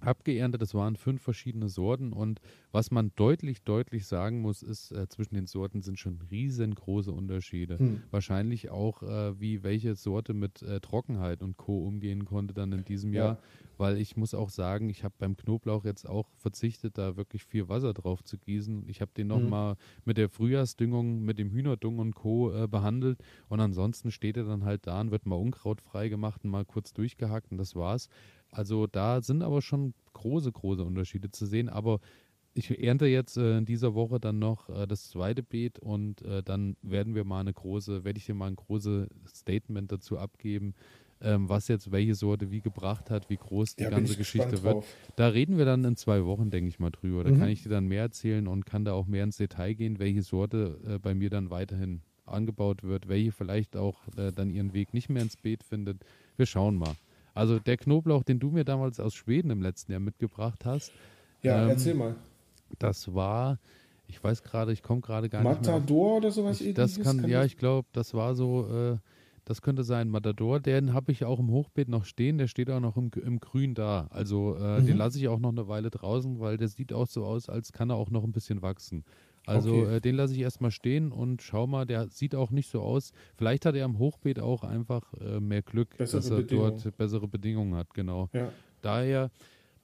abgeerntet. Das waren fünf verschiedene Sorten. Und was man deutlich, deutlich sagen muss, ist, äh, zwischen den Sorten sind schon riesengroße Unterschiede. Hm. Wahrscheinlich auch, äh, wie welche Sorte mit äh, Trockenheit und Co. umgehen konnte dann in diesem Ja. Jahr. Weil ich muss auch sagen, ich habe beim Knoblauch jetzt auch verzichtet, da wirklich viel Wasser drauf zu gießen. Ich habe den nochmal mit der Frühjahrsdüngung, mit dem Hühnerdung und Co. Äh, behandelt. Und ansonsten steht er dann halt da und wird mal unkrautfrei gemacht und mal kurz durchgehackt und das war's. Also da sind aber schon große, große Unterschiede zu sehen. Aber ich ernte jetzt äh, in dieser Woche dann noch äh, das zweite Beet und äh, dann werden wir mal eine große, werde ich dir mal ein großes Statement dazu abgeben, ähm, was jetzt welche Sorte wie gebracht hat, wie groß die Ja, ganze ich Geschichte wird. drauf. Da reden wir dann in zwei Wochen, denke ich mal, drüber. Da Mhm. kann ich dir dann mehr erzählen und kann da auch mehr ins Detail gehen, welche Sorte äh, bei mir dann weiterhin angebaut wird, welche vielleicht auch äh, dann ihren Weg nicht mehr ins Beet findet. Wir schauen mal. Also der Knoblauch, den du mir damals aus Schweden im letzten Jahr mitgebracht hast, Ja, ähm, erzähl mal. das war, ich weiß gerade, ich komme gerade gar nicht mehr. auf- Matador oder sowas ich, das ähnliches? kann, ja, ich glaube, das war so, äh, das könnte sein, Matador. Den habe ich auch im Hochbeet noch stehen, der steht auch noch im, im Grün da. Also äh, Mhm. den lasse ich auch noch eine Weile draußen, weil der sieht auch so aus, als kann er auch noch ein bisschen wachsen. Also Okay. äh, den lasse ich erstmal stehen und schau mal, der sieht auch nicht so aus. Vielleicht hat er im Hochbeet auch einfach äh, mehr Glück, Bessere dass er dort bessere Bedingungen hat, genau. Ja. Daher,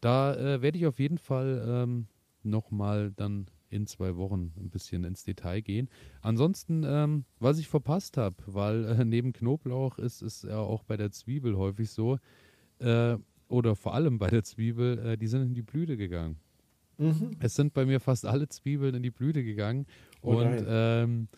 da äh, werde ich auf jeden Fall ähm, nochmal dann in zwei Wochen ein bisschen ins Detail gehen. Ansonsten, ähm, was ich verpasst habe, weil äh, *laughs* neben Knoblauch ist es ja auch bei der Zwiebel häufig so, äh, oder vor allem bei der Zwiebel, äh, die sind in die Blüte gegangen. Mhm. Es sind bei mir fast alle Zwiebeln in die Blüte gegangen. Oh und ähm,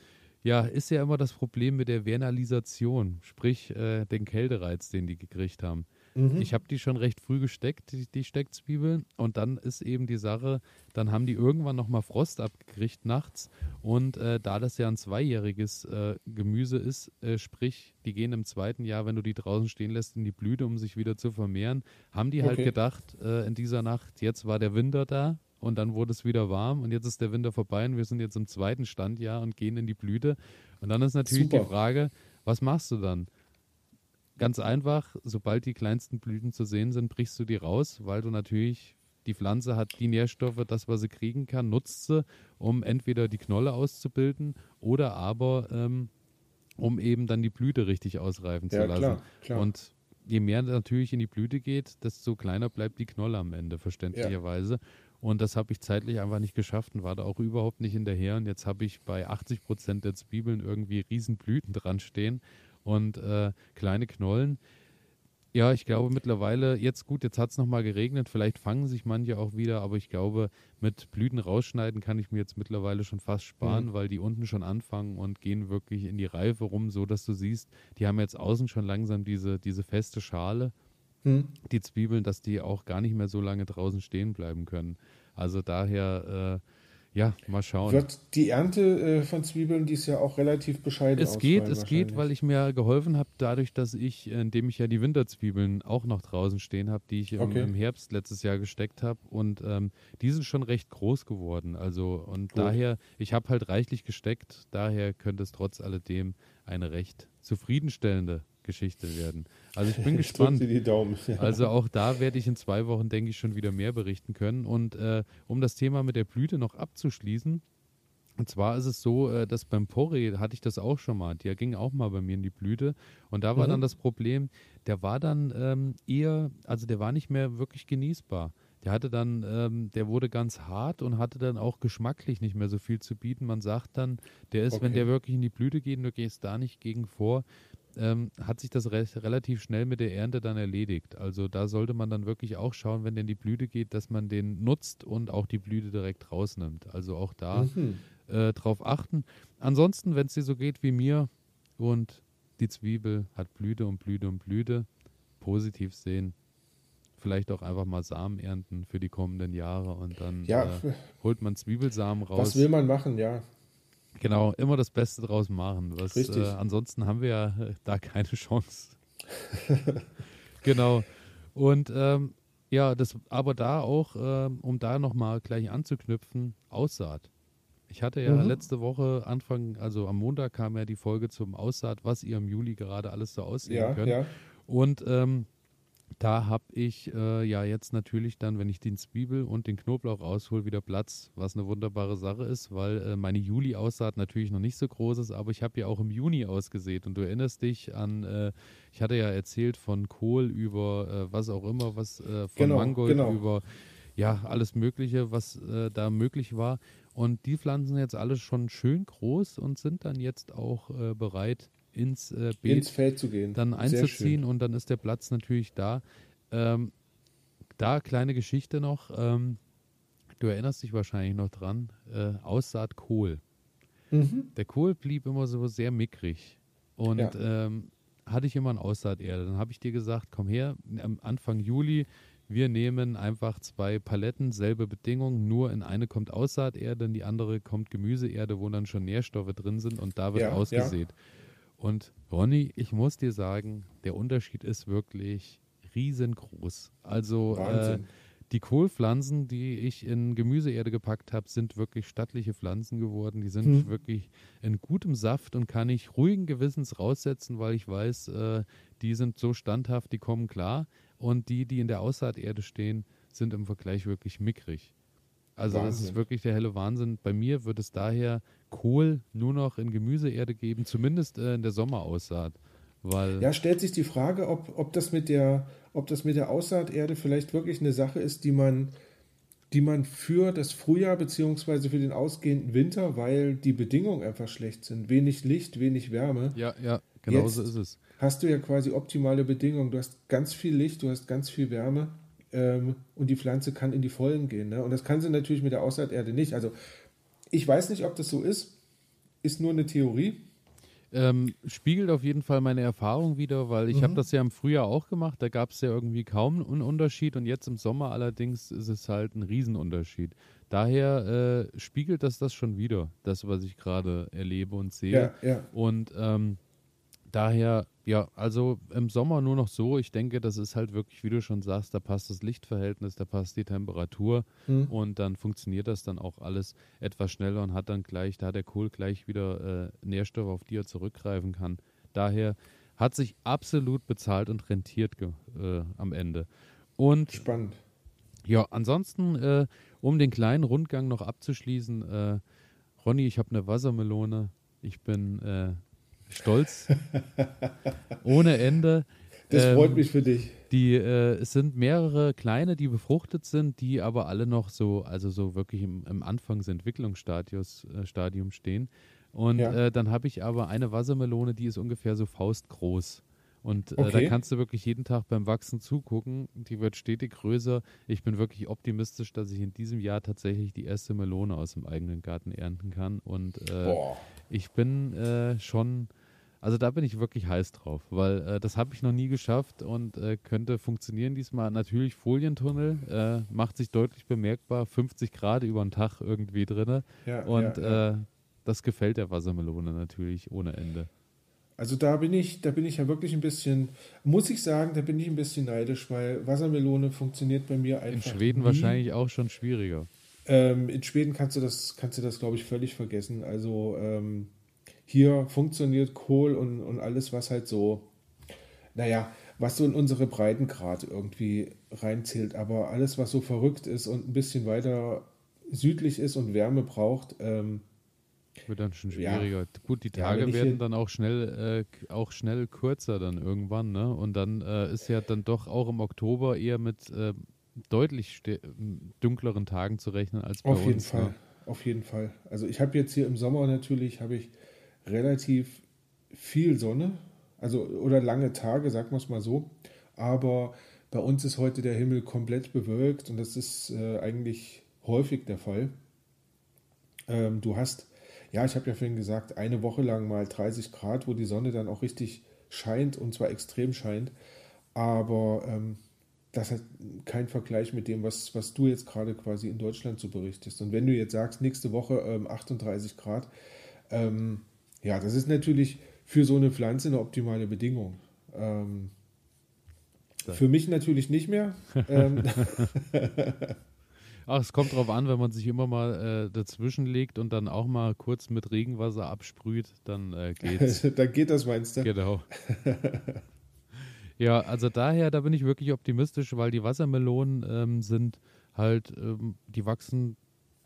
ja, ist ja immer das Problem mit der Vernalisation, sprich äh, den Kältereiz, den die gekriegt haben. Mhm. Ich habe die schon recht früh gesteckt, die, die, Steckzwiebeln. Und dann ist eben die Sache, dann haben die irgendwann nochmal Frost abgekriegt nachts. Und äh, da das ja ein zweijähriges äh, Gemüse ist, äh, sprich, die gehen im zweiten Jahr, wenn du die draußen stehen lässt, in die Blüte, um sich wieder zu vermehren, haben die halt okay. gedacht, äh, in dieser Nacht, jetzt war der Winter da, und dann wurde es wieder warm und jetzt ist der Winter vorbei und wir sind jetzt im zweiten Standjahr und gehen in die Blüte. Und dann ist natürlich Super. die Frage, was machst du dann? Ganz einfach, sobald die kleinsten Blüten zu sehen sind, brichst du die raus, weil du natürlich, die Pflanze hat die Nährstoffe, das, was sie kriegen kann, nutzt sie, um entweder die Knolle auszubilden oder aber ähm, um eben dann die Blüte richtig ausreifen ja, zu lassen. Klar, klar. Und je mehr natürlich in die Blüte geht, desto kleiner bleibt die Knolle am Ende, verständlicherweise. Ja. Und das habe ich zeitlich einfach nicht geschafft und war da auch überhaupt nicht hinterher. Und jetzt habe ich bei 80 Prozent der Zwiebeln irgendwie Riesenblüten dran stehen und äh, kleine Knollen. Ja, ich glaube mittlerweile, jetzt gut, jetzt hat es nochmal geregnet, vielleicht fangen sich manche auch wieder, aber ich glaube, mit Blüten rausschneiden kann ich mir jetzt mittlerweile schon fast sparen, mhm. weil die unten schon anfangen und gehen wirklich in die Reife rum, so dass du siehst, die haben jetzt außen schon langsam diese, diese feste Schale, mhm. die Zwiebeln, dass die auch gar nicht mehr so lange draußen stehen bleiben können. Also daher äh, ja, mal schauen. Wird die Ernte äh, von Zwiebeln dies Jahr auch relativ bescheiden Es geht, es geht, weil ich mir geholfen habe, dadurch, dass ich, indem ich ja die Winterzwiebeln auch noch draußen stehen habe, die ich im, okay. im, Herbst letztes Jahr gesteckt habe. Und ähm, die sind schon recht groß geworden. Also, und Gut. daher, ich habe halt reichlich gesteckt, daher könnte es trotz alledem eine recht zufriedenstellende Geschichte werden. Also ich bin *laughs* gespannt. Daumen. Ja. *laughs* Also auch da werde ich in zwei Wochen, denke ich, schon wieder mehr berichten können. Und äh, um das Thema mit der Blüte noch abzuschließen, und zwar ist es so, äh, dass beim Porree hatte ich das auch schon mal. Der ging auch mal bei mir in die Blüte. Und da war mhm. dann das Problem, der war dann ähm, eher, also der war nicht mehr wirklich genießbar. Der hatte dann, ähm, der wurde ganz hart und hatte dann auch geschmacklich nicht mehr so viel zu bieten. Man sagt dann, der ist, okay. wenn der wirklich in die Blüte geht du gehst da nicht gegen vor, ähm, hat sich das re relativ schnell mit der Ernte dann erledigt. Also da sollte man dann wirklich auch schauen, wenn der in die Blüte geht, dass man den nutzt und auch die Blüte direkt rausnimmt. Also auch da mhm. äh, drauf achten. Ansonsten, wenn es dir so geht wie mir und die Zwiebel hat Blüte und Blüte und Blüte, positiv sehen. Vielleicht auch einfach mal Samen ernten für die kommenden Jahre und dann ja. äh, holt man Zwiebelsamen raus. Was will man machen, ja. Genau, immer das Beste draus machen. Was, Richtig. Äh, ansonsten haben wir ja äh, da keine Chance. *laughs* genau. Und ähm, ja, das, aber da auch, äh, um da nochmal gleich anzuknüpfen, Aussaat. Ich hatte ja mhm. letzte Woche, Anfang, also am Montag kam ja die Folge zum Aussaat, was ihr im Juli gerade alles so aussehen ja, könnt. Ja. Und ähm, da habe ich äh, ja jetzt natürlich dann, wenn ich den Zwiebel und den Knoblauch raushol, wieder Platz, was eine wunderbare Sache ist, weil äh, meine Juli-Aussaat natürlich noch nicht so groß ist, aber ich habe ja auch im Juni ausgesät und du erinnerst dich an, äh, ich hatte ja erzählt von Kohl über äh, was auch immer, was äh, von genau, Mangold genau. über ja alles Mögliche, was äh, da möglich war. Und die Pflanzen jetzt alle schon schön groß und sind dann jetzt auch bereit, ins äh, Beet ins Feld zu gehen. dann einzuziehen und dann ist der Platz natürlich da. Ähm, da kleine Geschichte noch. Ähm, du erinnerst dich wahrscheinlich noch dran. Äh, Aussaat Kohl. Mhm. Der Kohl blieb immer so sehr mickrig. Und ja. ähm, hatte ich immer ein Aussaaterde. Dann habe ich dir gesagt, komm her, am Anfang Juli, wir nehmen einfach zwei Paletten, selbe Bedingungen, nur in eine kommt Aussaaterde, in die andere kommt Gemüseerde, wo dann schon Nährstoffe drin sind und da wird ja, ausgesät. Ja. Und Ronny, ich muss dir sagen, der Unterschied ist wirklich riesengroß. Also äh, die Kohlpflanzen, die ich in Gemüseerde gepackt habe, sind wirklich stattliche Pflanzen geworden. Die sind hm. wirklich in gutem Saft und kann ich ruhigen Gewissens raussetzen, weil ich weiß, äh, die sind so standhaft, die kommen klar. Und die, die in der Aussaaterde stehen, sind im Vergleich wirklich mickrig. Also Wahnsinn. das ist wirklich der helle Wahnsinn. Bei mir wird es daher Kohl nur noch in Gemüseerde geben, zumindest äh, in der Sommeraussaat. Weil ja, stellt sich die Frage, ob, ob, das mit der, ob das mit der Aussaaterde vielleicht wirklich eine Sache ist, die man, die man für das Frühjahr bzw. für den ausgehenden Winter, weil die Bedingungen einfach schlecht sind, wenig Licht, wenig Wärme. Ja, ja, genau so ist es. Hast du ja quasi optimale Bedingungen. Du hast ganz viel Licht, du hast ganz viel Wärme ähm, und die Pflanze kann in die Vollen gehen. Ne? Und das kann sie natürlich mit der Aussaaterde nicht. Also ich weiß nicht, ob das so ist. Ist nur eine Theorie. Ähm, spiegelt auf jeden Fall meine Erfahrung wieder, weil ich Mhm. habe das ja im Frühjahr auch gemacht. Da gab es ja irgendwie kaum einen Unterschied und jetzt im Sommer allerdings ist es halt ein Riesenunterschied. Daher äh, spiegelt das das schon wieder, das, was ich gerade erlebe und sehe. Ja, ja. Und ähm, daher, ja, also im Sommer nur noch so. Ich denke, das ist halt wirklich, wie du schon sagst, da passt das Lichtverhältnis, da passt die Temperatur Mhm. und dann funktioniert das dann auch alles etwas schneller und hat dann gleich, da hat der Kohl gleich wieder äh, Nährstoffe, auf die er zurückgreifen kann. Daher hat sich absolut bezahlt und rentiert äh, am Ende. Und Spannend. ja, ansonsten, äh, um den kleinen Rundgang noch abzuschließen, äh, Ronny, ich habe eine Wassermelone. Ich bin äh, stolz. Ohne Ende. Das Ähm, freut mich für dich. Die, äh, es sind mehrere kleine, die befruchtet sind, die aber alle noch so, also so wirklich im, im Anfangsentwicklungsstadiums äh, stehen. Und Ja. äh, dann habe ich aber eine Wassermelone, die ist ungefähr so faustgroß. Und äh, da Okay. kannst du wirklich jeden Tag beim Wachsen zugucken. Die wird stetig größer. Ich bin wirklich optimistisch, dass ich in diesem Jahr tatsächlich die erste Melone aus dem eigenen Garten ernten kann. Und äh, ich bin äh, schon, also da bin ich wirklich heiß drauf, weil äh, das habe ich noch nie geschafft und äh, könnte funktionieren diesmal. Natürlich Folientunnel, äh, macht sich deutlich bemerkbar, 50 Grad über den Tag irgendwie drinne Ja, und ja, ja. Äh, das gefällt der Wassermelone natürlich ohne Ende. Also da bin ich, da bin ich ja wirklich ein bisschen, muss ich sagen, da bin ich ein bisschen neidisch, weil Wassermelone funktioniert bei mir In einfach. Schweden nie. wahrscheinlich auch schon schwieriger. Ähm, in Schweden kannst du das, kannst du das, glaube ich, völlig vergessen. Also ähm, hier funktioniert Kohl und, und alles, was halt so, naja, was so in unsere Breitengrad irgendwie reinzählt. Aber alles, was so verrückt ist und ein bisschen weiter südlich ist und Wärme braucht, ähm, Wird dann schon Ja. schwieriger. Gut, die Ja, Tage ich werden dann auch schnell, äh, auch schnell kürzer dann irgendwann, ne? Und dann äh, ist ja dann doch auch im Oktober eher mit äh, deutlich ste- dunkleren Tagen zu rechnen als bei Auf jeden uns. Fall, Ne? auf jeden Fall. Also ich habe jetzt hier im Sommer natürlich habe ich relativ viel Sonne, also oder lange Tage, sagen wir es mal so. Aber bei uns ist heute der Himmel komplett bewölkt und das ist äh, eigentlich häufig der Fall. Ähm, du hast, ja, ich habe ja vorhin gesagt, eine Woche lang mal 30 Grad, wo die Sonne dann auch richtig scheint und zwar extrem scheint. Aber ähm, das hat kein Vergleich mit dem, was, was du jetzt gerade quasi in Deutschland so berichtest. Und wenn du jetzt sagst, nächste Woche ähm, 38 Grad, ähm, ja, das ist natürlich für so eine Pflanze eine optimale Bedingung. Ähm, für mich natürlich nicht mehr. *laughs* ähm, Ach, es kommt drauf an, wenn man sich immer mal äh, dazwischen legt und dann auch mal kurz mit Regenwasser absprüht, dann äh, geht's. *laughs* da geht das, meinst du? Genau. *laughs* ja, also daher, da bin ich wirklich optimistisch, weil die Wassermelonen ähm, sind halt, ähm, die wachsen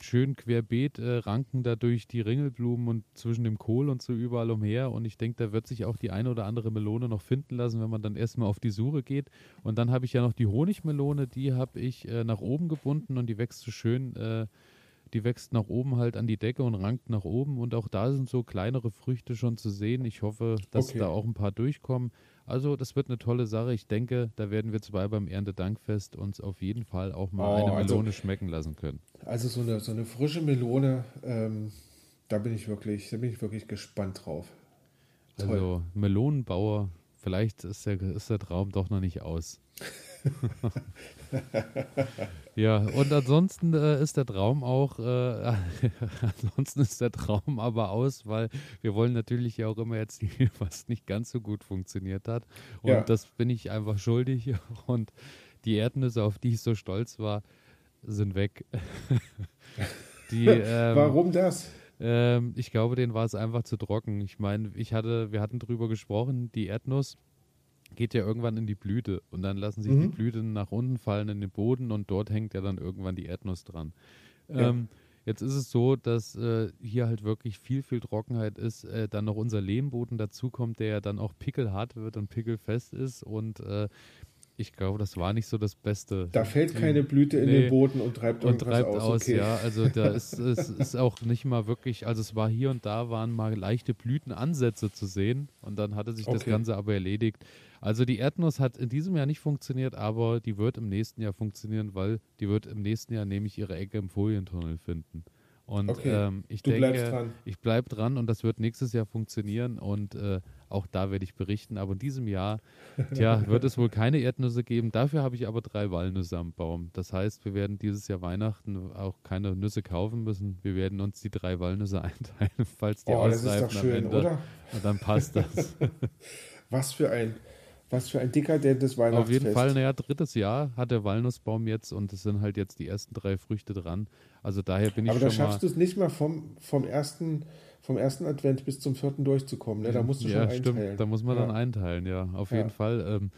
schön querbeet, äh, ranken dadurch die Ringelblumen und zwischen dem Kohl und so überall umher. Und ich denke, da wird sich auch die eine oder andere Melone noch finden lassen, wenn man dann erstmal auf die Suche geht. Und dann habe ich ja noch die Honigmelone, die habe ich äh, nach oben gebunden und die wächst so schön. Äh, die wächst nach oben halt an die Decke und rankt nach oben und auch da sind so kleinere Früchte schon zu sehen. Ich hoffe, dass Okay. da auch ein paar durchkommen. Also das wird eine tolle Sache. Ich denke, da werden wir zwei beim Erntedankfest uns auf jeden Fall auch mal Oh, eine also- Melone schmecken lassen können. Also so eine, so eine frische Melone, ähm, da bin ich wirklich, da bin ich wirklich gespannt drauf. Toll. Also Melonenbauer, vielleicht ist der, ist der Traum doch noch nicht aus. *laughs* *laughs* ja, und ansonsten äh, ist der Traum auch, äh, *laughs* ansonsten ist der Traum aber aus, weil wir wollen natürlich ja auch immer erzählen, *laughs* was nicht ganz so gut funktioniert hat. Und Ja. das bin ich einfach schuldig. Und die Erdnüsse, auf die ich so stolz war, sind weg. die, ähm, Warum das? ähm, ich glaube, denen war es einfach zu trocken. Ich meine, ich hatte, wir hatten drüber gesprochen, die Erdnuss geht ja irgendwann in die Blüte und dann lassen sich die Mhm. Blüten nach unten fallen in den Boden und dort hängt ja dann irgendwann die Erdnuss dran. Ja. Ähm, jetzt ist es so, dass äh, hier halt wirklich viel, viel Trockenheit ist, äh, dann noch unser Lehmboden dazukommt, der ja dann auch pickelhart wird und pickelfest ist und äh, ich glaube, das war nicht so das Beste. Da fällt Die- keine Blüte in Nee. den Boden und treibt und irgendwas treibt aus. aus, okay. ja. Also da *laughs* ist es ist auch nicht mal wirklich, also es war hier und da waren mal leichte Blütenansätze zu sehen und dann hatte sich das Okay. Ganze aber erledigt. Also die Erdnuss hat in diesem Jahr nicht funktioniert, aber die wird im nächsten Jahr funktionieren, weil die wird im nächsten Jahr nämlich ihre Ecke im Folientunnel finden. Und Okay. ähm, ich Du denke, ich bleibe dran und das wird nächstes Jahr funktionieren und äh, auch da werde ich berichten. Aber in diesem Jahr, tja, *laughs* wird es wohl keine Erdnüsse geben. Dafür habe ich aber drei Walnüsse am Baum. Das heißt, wir werden dieses Jahr Weihnachten auch keine Nüsse kaufen müssen. Wir werden uns die drei Walnüsse *laughs* einteilen, falls die Oh, das ist doch ausreifen am schön, Ende. oder? Und dann passt das. *laughs* Was für ein, was für ein dekadentes Auf Weihnachtsfest. jeden Fall, naja, drittes Jahr hat der Walnussbaum jetzt und es sind halt jetzt die ersten drei Früchte dran. Also daher bin ich Aber da schon mal. schaffst du es nicht mal vom, vom, ersten, vom ersten Advent bis zum vierten durchzukommen. Ne? Da musst du ja, schon stimmt. einteilen. Da muss man ja. dann einteilen, ja, auf Ja. jeden Fall. Ähm,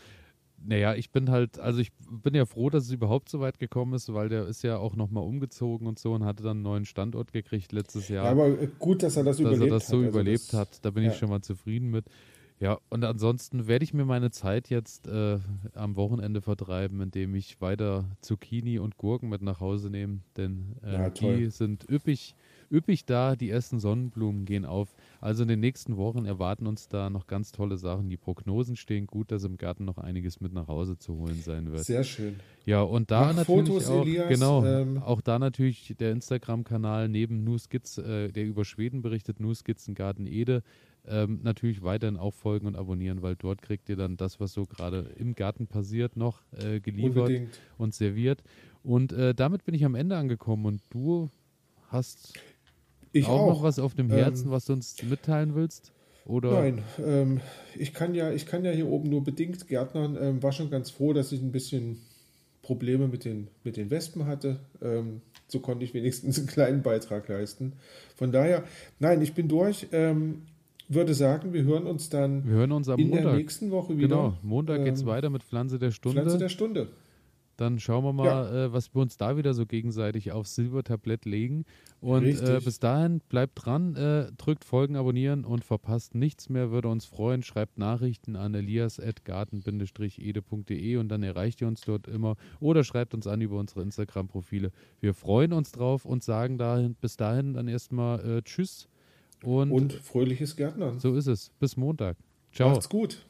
naja, ich bin halt, also ich bin ja froh, dass es überhaupt so weit gekommen ist, weil der ist ja auch nochmal umgezogen und so und hatte dann einen neuen Standort gekriegt letztes Jahr. Ja, aber gut, dass er das dass überlebt er das so hat. Also überlebt das- hat, da bin ja. ich schon mal zufrieden mit. Ja, und ansonsten werde ich mir meine Zeit jetzt äh, am Wochenende vertreiben, indem ich weiter Zucchini und Gurken mit nach Hause nehme, denn äh, Ja, die sind üppig, üppig da, die ersten Sonnenblumen gehen auf. Also in den nächsten Wochen erwarten uns da noch ganz tolle Sachen. Die Prognosen stehen gut, dass im Garten noch einiges mit nach Hause zu holen sein wird. Sehr schön. Ja, und da Mach natürlich Fotos, auch, Elias, genau, ähm, auch da natürlich der Instagram-Kanal neben Nu Skizz, äh, der über Schweden berichtet, Nu Skizzengarten Ede, ähm, natürlich weiterhin auch folgen und abonnieren, weil dort kriegt ihr dann das, was so gerade im Garten passiert, noch äh, geliefert Unbedingt. und serviert. Und äh, damit bin ich am Ende angekommen und du hast Ich auch, auch. noch was auf dem Ähm, Herzen, was du uns mitteilen willst? Oder? Nein, ähm, ich, kann ja, ich kann ja hier oben nur bedingt gärtnern. Ähm, war schon ganz froh, dass ich ein bisschen Probleme mit den, mit den Wespen hatte. Ähm, so konnte ich wenigstens einen kleinen Beitrag leisten. Von daher, nein, ich bin durch. Ähm, würde sagen, wir hören uns dann Wir hören uns am in der Montag. nächsten Woche wieder. Genau, Montag geht's Ähm, weiter mit Pflanze der Stunde. Pflanze der Stunde. Dann schauen wir mal, äh, was wir uns da wieder so gegenseitig aufs Silbertablett legen. Und äh, bis dahin bleibt dran, äh, drückt Folgen abonnieren und verpasst nichts mehr. Würde uns freuen. Schreibt Nachrichten an elias.garten-ede.de und dann erreicht ihr uns dort immer. Oder schreibt uns an über unsere Instagram-Profile. Wir freuen uns drauf und sagen dahin, bis dahin dann erstmal äh, Tschüss. Und, Und fröhliches Gärtnern. so ist es. Bis Montag. Ciao. Macht's gut.